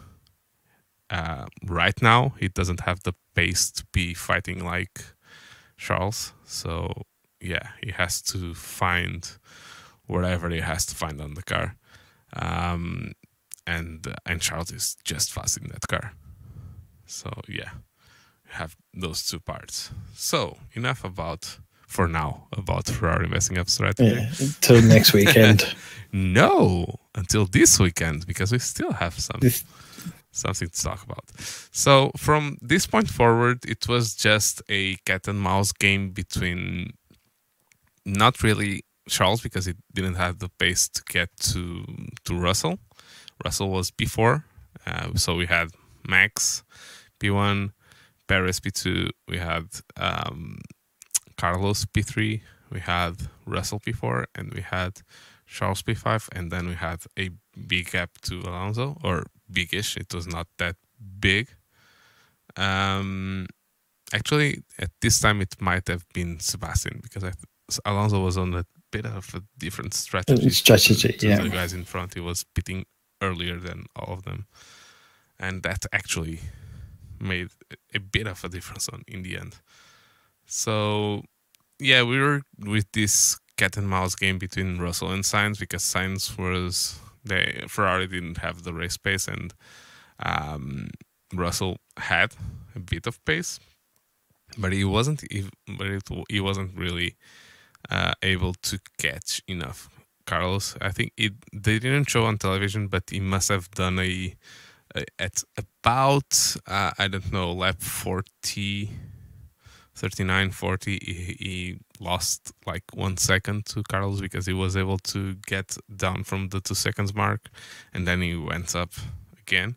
uh, right now he doesn't have the pace to be fighting like Charles. So yeah, he has to find whatever he has to find on the car. Um, and and Charles is just fast in that car. So yeah, have those two parts. So enough about for now about Ferrari messing up strategy. Yeah, until next weekend. No, until this weekend because we still have some something to talk about. So from this point forward, it was just a cat and mouse game between not really Charles because he didn't have the pace to get to to Russell. Russell was P4, uh, so we had Max P1, Perez P2, we had um, Carlos P3, we had Russell P4, and we had Charles P5, and then we had a big gap to Alonso, or bigish. It was not that big. Um, actually, at this time, it might have been Sebastian because I, Alonso was on a bit of a different strategy. Strategy, to, to yeah. The guys in front, he was pitting earlier than all of them, and that actually made a bit of a difference on in the end. So, yeah, we were with this cat and mouse game between Russell and Sainz because Sainz was they Ferrari didn't have the race pace and um, Russell had a bit of pace, but he wasn't. But it, he wasn't really uh, able to catch enough. Carlos, I think it they didn't show on television, but he must have done a, a at about uh, I don't know lap 40, 39, 40. He, he lost like one second to Carlos because he was able to get down from the two seconds mark, and then he went up again.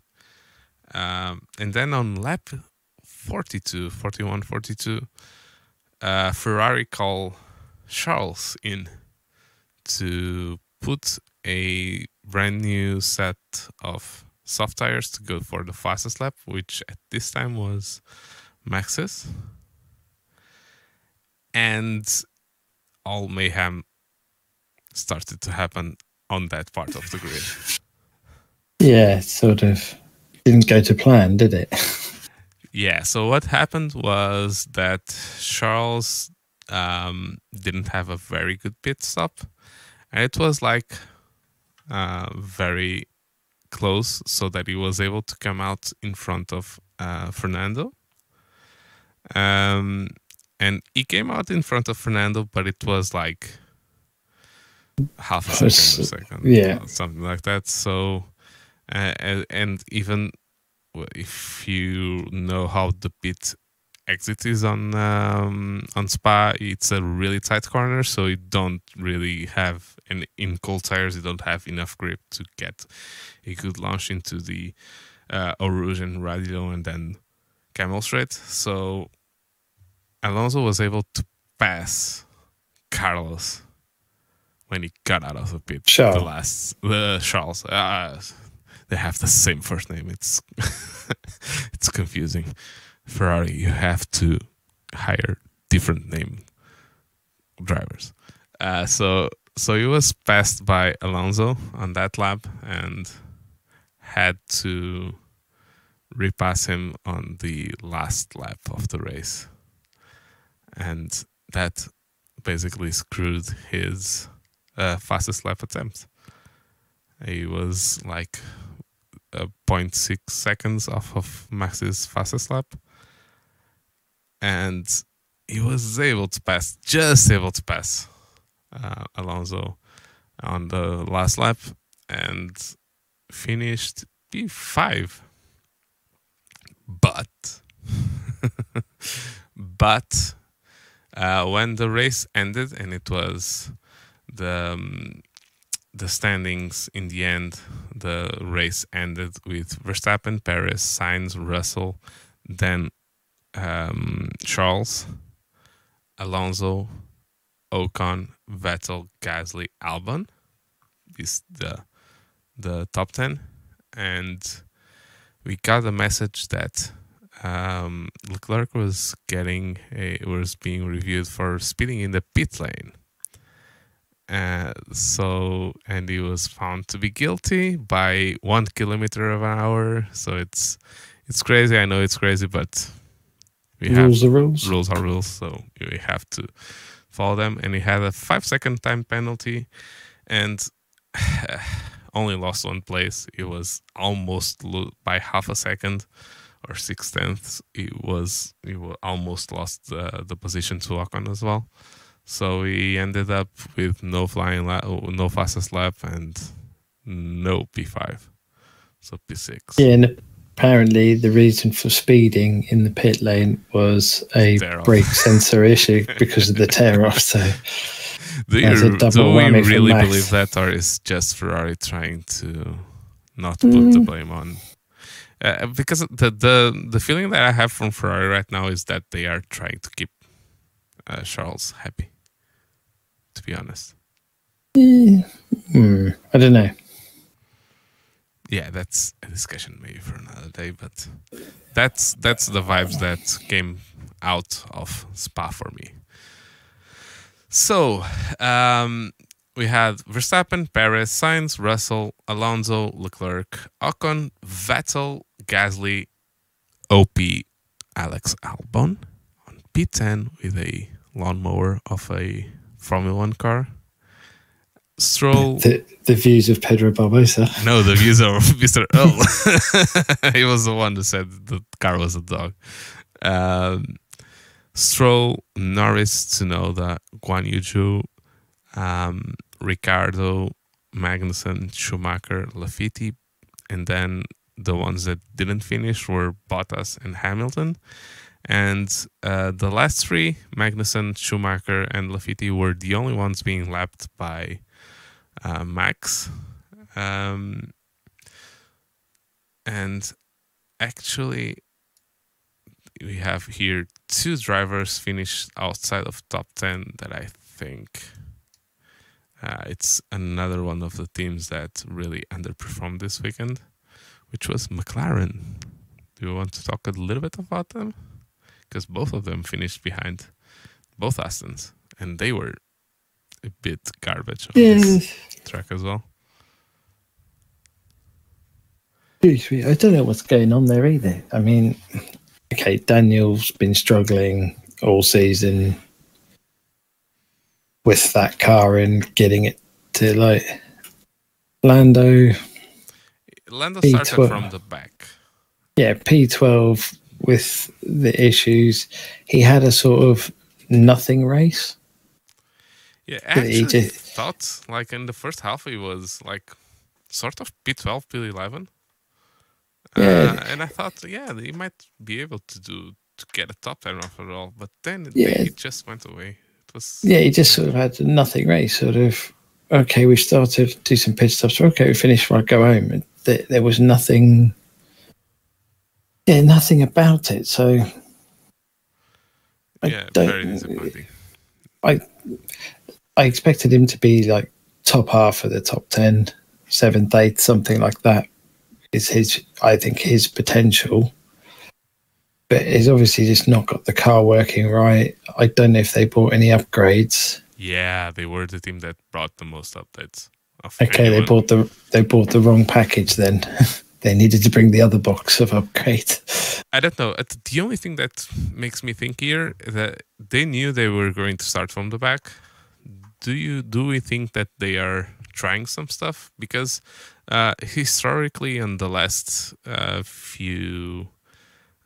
Um, and then on lap 42, 41, 42, uh, Ferrari call Charles in to put a brand new set of soft tires to go for the fastest lap, which at this time was Max's. And all mayhem started to happen on that part of the grid. Yeah, sort of didn't go to plan, did it? Yeah. So what happened was that Charles um, didn't have a very good pit stop, and it was like uh, very close, so that he was able to come out in front of uh, Fernando. Um, and he came out in front of Fernando, but it was like half a second, a second, Yeah. something like that. So, uh, and, and even if you know how the pit exit is on um, on Spa, it's a really tight corner, so you don't really have and in cold tires you don't have enough grip to get a good launch into the uh, Eau Rouge and Raidillon and then Kemmel Straight. So Alonso was able to pass Carlos when he got out of the pit. Charles. The last the Charles. Uh, they have the same first name. It's it's confusing. Ferrari, you have to hire different name drivers. Uh, so so he was passed by Alonso on that lap and had to repass him on the last lap of the race. And that basically screwed his uh, fastest lap attempt. He was like uh, 0.6 seconds off of Max's fastest lap. And he was able to pass, just able to pass uh, Alonso on the last lap and finished P5. But, but uh, when the race ended and it was the um, the standings in the end, the race ended with Verstappen, Perez, Sainz, Russell, then um, Charles, Alonso, Ocon, Vettel, Gasly, Albon. Is the the top ten, and we got a message that um, Leclerc was getting a, was being reviewed for speeding in the pit lane. Uh, so and he was found to be guilty by one kilometer of an hour. So it's it's crazy. I know it's crazy, but we rules have, are rules. Rules are rules. So we have to follow them. And he had a five second time penalty, and only lost one place. It was almost lo- by half a second or six tenths. It was he almost lost the the position to Ocon as well. So he ended up with no flying lap, no fastest lap, and no P5. So P6. Yeah, apparently the reason for speeding in the pit lane was a brake sensor issue because of the tear off. So do you, do we really believe that, or is just Ferrari trying to not put mm. the blame on? Uh, because the the the feeling that I have from Ferrari right now is that they are trying to keep uh, Charles happy to be honest. Mm, I don't know. Yeah, that's a discussion maybe for another day, but that's that's the vibes that came out of Spa for me. So um, we had Verstappen, Perez, Sainz, Russell, Alonso, Leclerc, Ocon, Vettel, Gasly, OP, Alex Albon on P10 with a lawnmower of a Formula One car. Stroll. The, the views of Pedro Barbosa. No, the views of Mr. Earl. he was the one who said the car was a dog. Um, Stroll, Norris, Tsunoda, Guanyu Zhou, um, Ricciardo, Magnussen, Schumacher, Latifi, and then the ones that didn't finish were Bottas and Hamilton. And uh, the last three, Magnussen, Schumacher, and Latifi, were the only ones being lapped by uh, Max. Um, and actually, we have here two drivers finished outside of top 10 that I think uh, it's another one of the teams that really underperformed this weekend, which was McLaren. Do you want to talk a little bit about them? because both of them finished behind both Astons, and they were a bit garbage this track as well. I don't know what's going on there either. I mean, okay, Daniel's been struggling all season with that car and getting it to like Lando. Lando P12. started from the back. Yeah, P12 with the issues. He had a sort of nothing race. Yeah, actually thought like in the first half he was like sort of P12, P11. Yeah. Uh, and I thought, yeah, he might be able to do to get a top ten after all, but then yeah. it just went away. It was yeah, he just sort of had nothing race. Sort of okay, we started do some pit stops. Okay, we finished. Right, go home. There, there was nothing yeah, nothing about it. So I yeah, very disappointing. I I expected him to be like top half of the top 10, seventh, eighth, something like that. Is his I think his potential. But he's obviously just not got the car working right. I don't know if they bought any upgrades. Yeah, they were the team that brought the most updates. Okay, anyone. they bought the they bought the wrong package then. they needed to bring the other box of upgrade. I don't know. Uh, the only thing that makes me think here that they knew they were going to start from the back. Do you do we think that they are trying some stuff because uh, historically in the last uh, few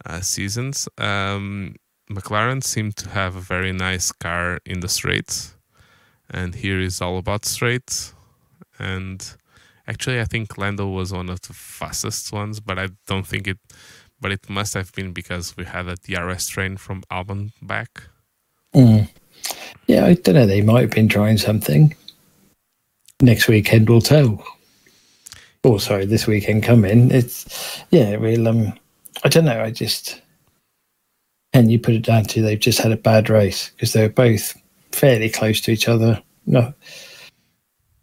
uh, seasons, um, McLaren seemed to have a very nice car in the straights, and here is all about straights and Actually, I think Lando was one of the fastest ones, but I don't think it. But it must have been because we had a DRS train from Albon back. Mm. Yeah, I don't know. They might have been trying something. next weekend will tell. Oh, sorry, this weekend coming. It's yeah, we'll um, I don't know. I just and you put it down to they've just had a bad race because they were both fairly close to each other. No,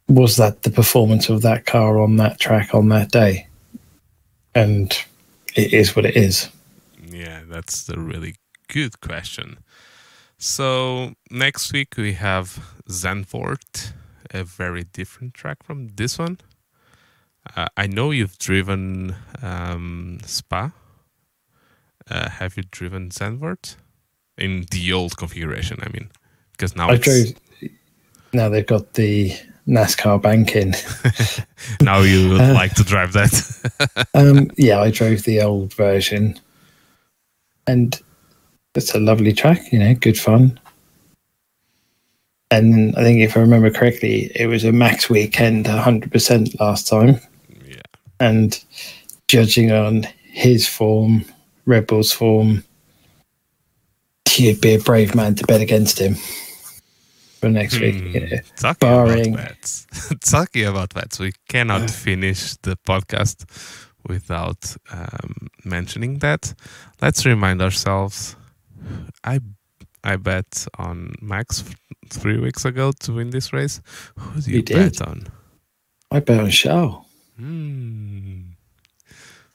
was that the performance of that car on that track on that day? And it is what it is. Yeah, that's a really good question. So next week we have Zandvoort, a very different track from this one. Uh, I know you've driven um, Spa. Uh, have you driven Zandvoort in the old configuration? I mean, because now I drove. Now they've got the NASCAR banking. now you would like to drive that. um, yeah, I drove the old version, and it's a lovely track. You know, good fun. And I think if I remember correctly, it was a max weekend, hundred percent last time. yeah, And judging on his form, Red Bull's form, you'd be a brave man to bet against him for next week. Hmm, You know. Talking barring- about bets. Talking about bets, we cannot finish the podcast without um, mentioning that. Let's remind ourselves. I I bet on Max three weeks ago to win this race. Who do you, did. bet on? I bet on. Hmm.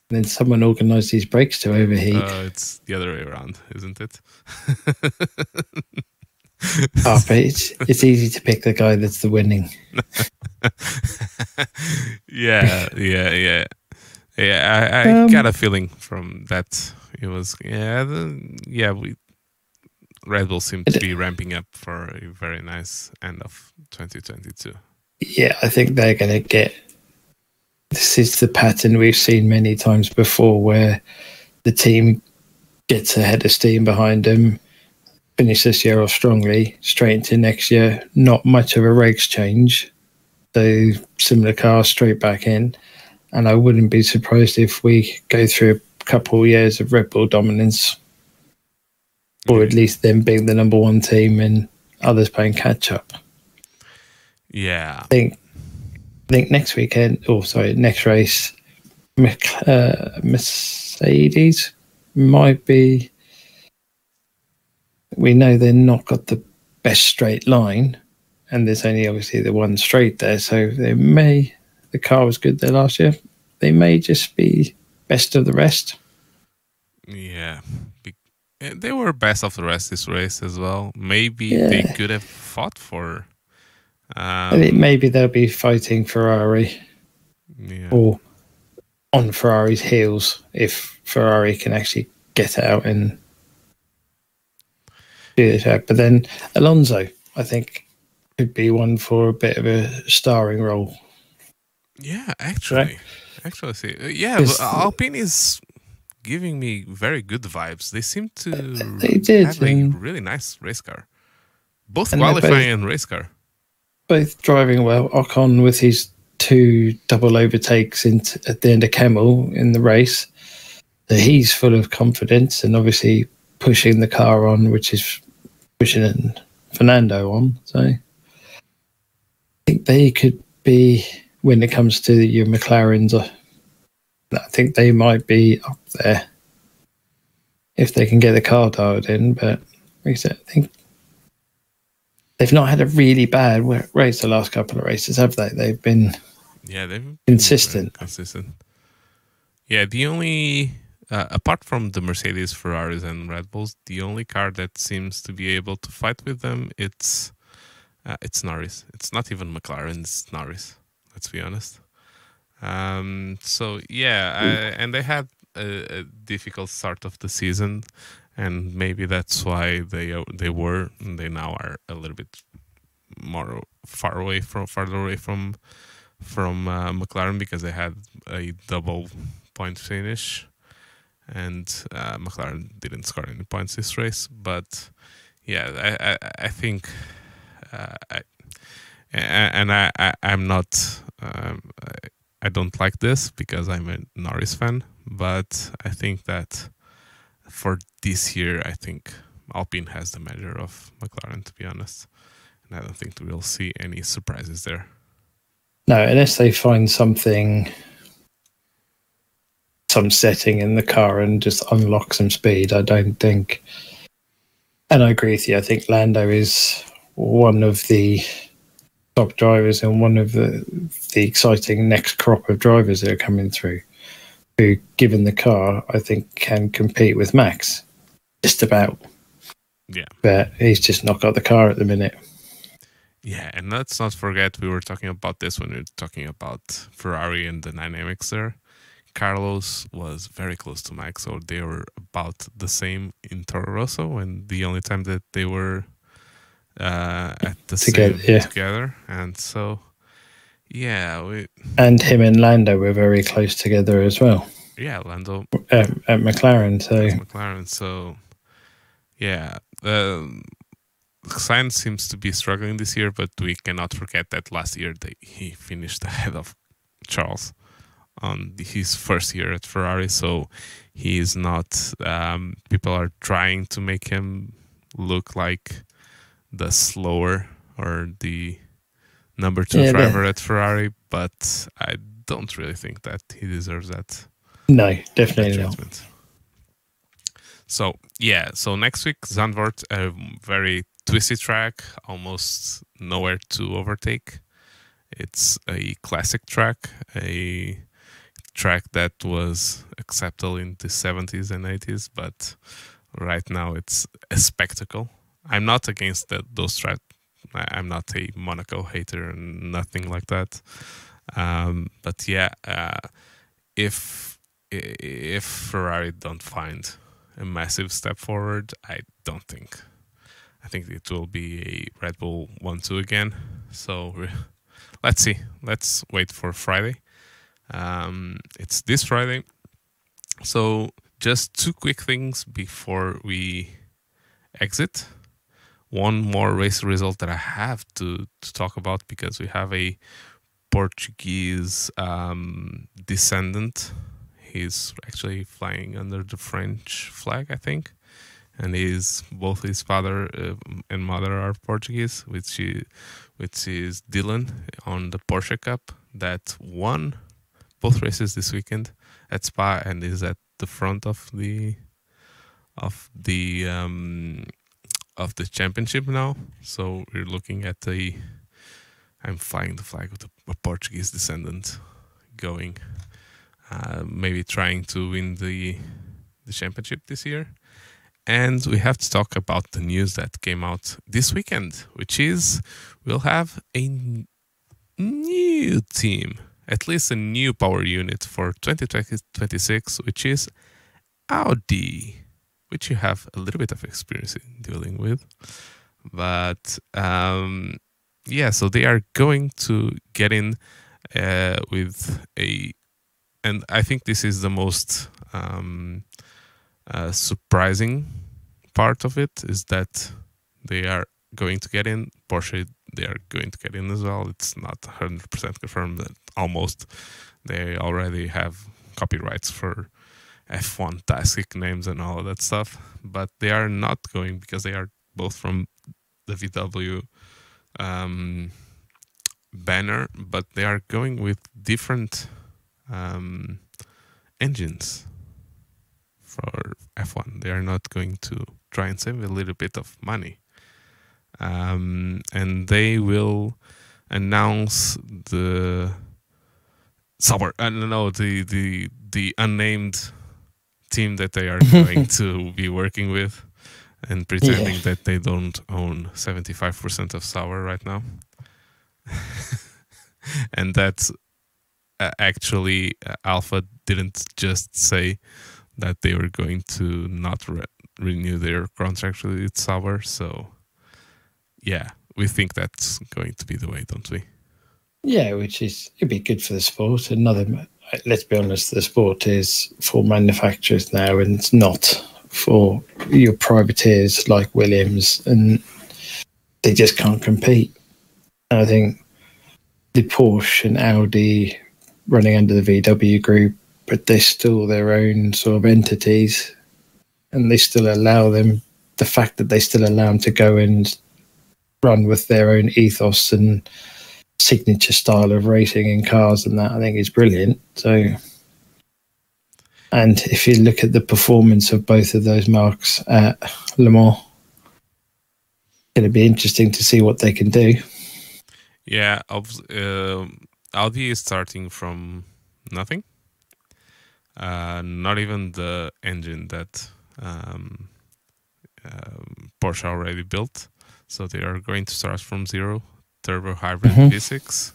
And then someone organised these brakes to overheat. Uh, it's the other way around, isn't it? oh, but it's, it's easy to pick the guy that's the winning. yeah, yeah, yeah, yeah. I, I Um, got a feeling from that. It was yeah, the, yeah. We Red Bull seemed to be ramping up for a very nice end of 2022. Yeah, I think they're going to get. This is the pattern we've seen many times before where the team gets ahead of steam behind them, finish this year off strongly, straight into next year. Not much of a regs change. So similar cars straight back in. And I wouldn't be surprised if we go through a couple of years of Red Bull dominance, or at least them being the number one team and others playing catch up. Yeah, I think I think next weekend, oh sorry, next race, uh, Mercedes might be. We know they're not got the best straight line, and there's only obviously the one straight there. So they may. The car was good there last year. They may just be best of the rest. yeah. Eh, they were best of the rest this race as well. Maybe Yeah. they could have fought for. Um, maybe they'll be fighting Ferrari yeah. or on Ferrari's heels if Ferrari can actually get out and do the track. But then Alonso, I think, could be one for a bit of a starring role. Yeah, actually, actually, see, uh, yeah, Alpine is giving me very good vibes. They seem to They did, have a really nice race car, both And they're both- qualifying and race car. Both driving well. Ocon with his two double overtakes into, at the end of Kemmel in the race. So he's full of confidence and obviously pushing the car on, which is pushing Fernando on. So I think they could be, when it comes to your McLarens, uh, I think they might be up there if they can get the car dialed in. But like I said, I think they've not had a really bad race the last couple of races, have they? They've been Yeah, they've been Consistent. Consistent. Yeah, the only uh, apart from the Mercedes, Ferraris, and Red Bulls, the only car that seems to be able to fight with them it's uh, it's Norris. It's not even McLaren. It's Norris. Let's be honest. Um, so yeah, I, and they had a, a difficult start of the season, and maybe that's why they uh, they were they now are a little bit more far away from farther away from from uh, McLaren because they had a double point finish, and uh, McLaren didn't score any points this race. But yeah, I I, I think. Uh, I, and I, I I'm not um, I, I don't like this because I'm a Norris fan, but I think that for this year, I think Alpine has the measure of McLaren, to be honest, and I don't think we'll see any surprises there. No, unless they find something, some setting in the car and just unlock some speed, I don't think. And I agree with you. I think Lando is one of the top drivers and one of the the exciting next crop of drivers that are coming through. Who, given the car, I think can compete with Max, just about. Yeah, But he's just not got the car at the minute. yeah, and let's not forget we were talking about this when we were talking about Ferrari and the dynamics there. Carlos was very close to Max, so they were about the same in Toro Rosso, and the only time that they were uh, at the Together, same yeah. together, and so yeah, we And him and Lando were very close together as well yeah, Lando at, at McLaren. So as McLaren. So yeah, um, Sainz seems to be struggling this year, but we cannot forget that last year they, he finished ahead of Charles on his first year at Ferrari. So he is not. Um, people are trying to make him look like the slower or the number two Yeah, driver at Ferrari, but I don't really think that he deserves that no, definitely not. So yeah, so next week Zandvoort, a very twisty track, almost nowhere to overtake. It's a classic track, a track that was acceptable in the 70s and 80s, but right now it's a spectacle. I'm not against that, those tracks. I'm not a Monaco hater and nothing like that. Um, but yeah, uh, if if Ferrari don't find a massive step forward, I don't think. I think it will be a Red Bull one-two again. So let's see. Let's wait for Friday. Um, it's this Friday. So just two quick things before we exit. One more race result that I have to, to talk about because we have a Portuguese um, descendant. He's actually flying under the French flag, I think, and he's both his father uh, and mother are Portuguese, which is, which is Dylan on the Porsche Cup that won both races this weekend at Spa and is at the front of the of the um, of the championship now. So we're looking at a. I'm flying the flag with a, Portuguese descendant going, uh, maybe trying to win the the championship this year. And we have to talk about the news that came out this weekend, which is we'll have a new team, at least a new power unit for 2026, which is Audi, which you have a little bit of experience in dealing with. But um, yeah, so they are going to get in uh, with a, and I think this is the most um, uh, surprising part of it is that they are going to get in. Porsche, they are going to get in as well. It's not 100% confirmed, but almost. They already have copyrights for F1 tastic names and all of that stuff, but they are not going because they are both from the VW um, banner, but they are going with different um, engines for F1. They are not going to try and save a little bit of money. Um, and they will announce the Sauber, I don't know, the, the, the unnamed team that they are going to be working with and pretending Yeah. that they don't own 75% of Sauber right now. and that's uh, actually uh, Alfa didn't just say that they were going to not re- renew their contract with Sauber. So, yeah, we think that's going to be the way, don't we? Yeah, which is it'd be good for the sport. Another, let's be honest, the sport is for manufacturers now, and it's not for your privateers like Williams, and they just can't compete. And I think the Porsche and Audi running under the VW group, but they're still their own sort of entities, and they still allow them. The fact that they still allow them to go and run with their own ethos and signature style of racing in cars and that I think is brilliant. So, and if you look at the performance of both of those marques at Le Mans, to be interesting to see what they can do. Yeah, uh, Audi is starting from nothing. Uh, not even the engine that um, um, Porsche already built. So they are going to start from zero, turbo hybrid mm-hmm. V6.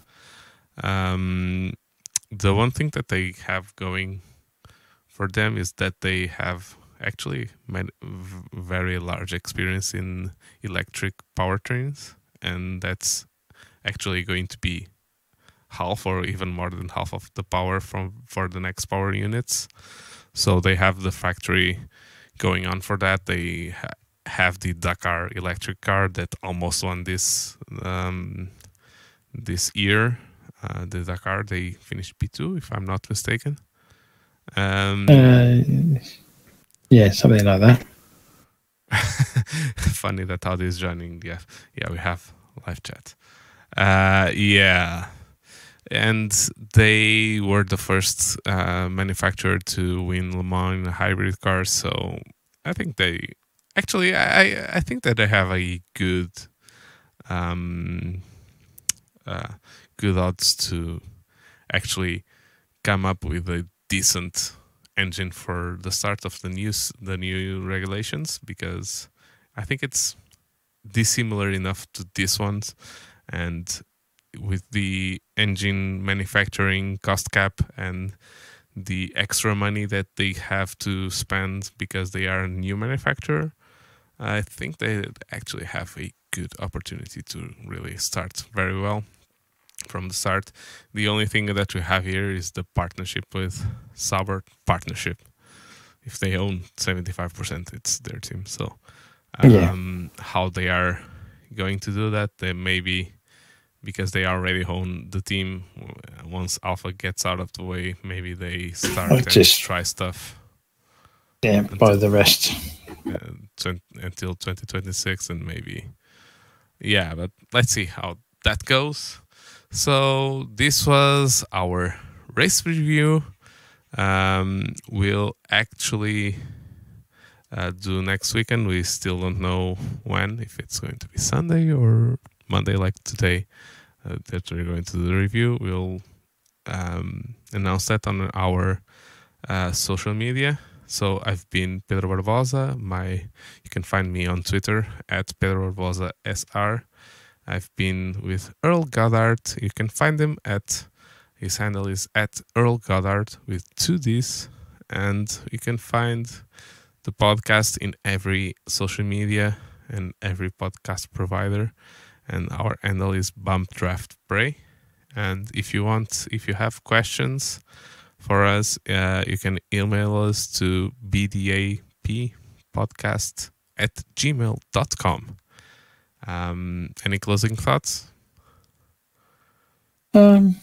Um, the one thing that they have going for them is that they have actually made very large experience in electric powertrains, and that's actually going to be half or even more than half of the power from for the next power units. So they have the factory going on for that. They ha- have the Dakar electric car that almost won this um, this year. Uh, the Dakar they finished P2 if I'm not mistaken. Um, uh, yeah, something like that. Funny that Audi is joining. Yeah, yeah, we have live chat. Uh, yeah, and they were the first uh, manufacturer to win Le Mans in a hybrid car. So I think they actually I I think that they have a good um, uh, good odds to actually come up with a decent engine for the start of the new the new regulations because I think it's dissimilar enough to these ones. And with the engine manufacturing cost cap and the extra money that they have to spend because they are a new manufacturer I think they actually have a good opportunity to really start very well from the start. The only thing that we have here is the partnership with Sauber partnership. If they own 75%, it's their team. So, um, yeah. how they are going to do that, they maybe because they already own the team. Once Alfa gets out of the way, maybe they start and just try stuff. Yeah, by the rest. Uh, until 2026 and maybe yeah but let's see how that goes so this was our race review. Um, we'll actually uh, do next weekend. We still don't know when, if it's going to be Sunday or Monday, like today. Uh, that we're going to do the review. We'll um, announce that on our uh, social media. So I've been Pedro Barbosa. My you can find me on Twitter at Pedro Barbosa SR. I've been with Earl Goddard. You can find him at his handle is at Earl Goddard with two D's, and you can find the podcast in every social media and every podcast provider. And our handle is Bump Draft Pray. And if you want, if you have questions for us, uh, you can email us to bdappodcast at gmail.com. Um, any closing thoughts? Um,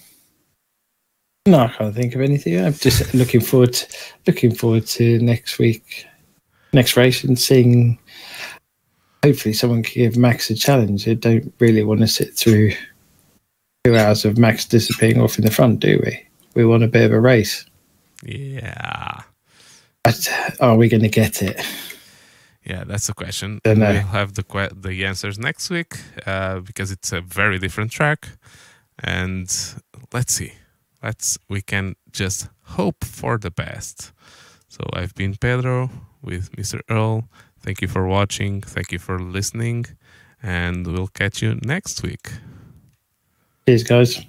no, I can't think of anything. I'm just looking forward, to, looking forward to next week, next race, and seeing. Hopefully, someone can give Max a challenge. I don't really want to sit through two hours of Max disappearing off in the front, do we? We want a bit of a race. Yeah. But are we going to get it? Yeah, that's the question. We'll have the que- the answers next week uh, because it's a very different track, and let's see. Let's we can just hope for the best. So I've been Pedro with Mr. Earl. Thank you for watching. Thank you for listening, and we'll catch you next week. Cheers, guys.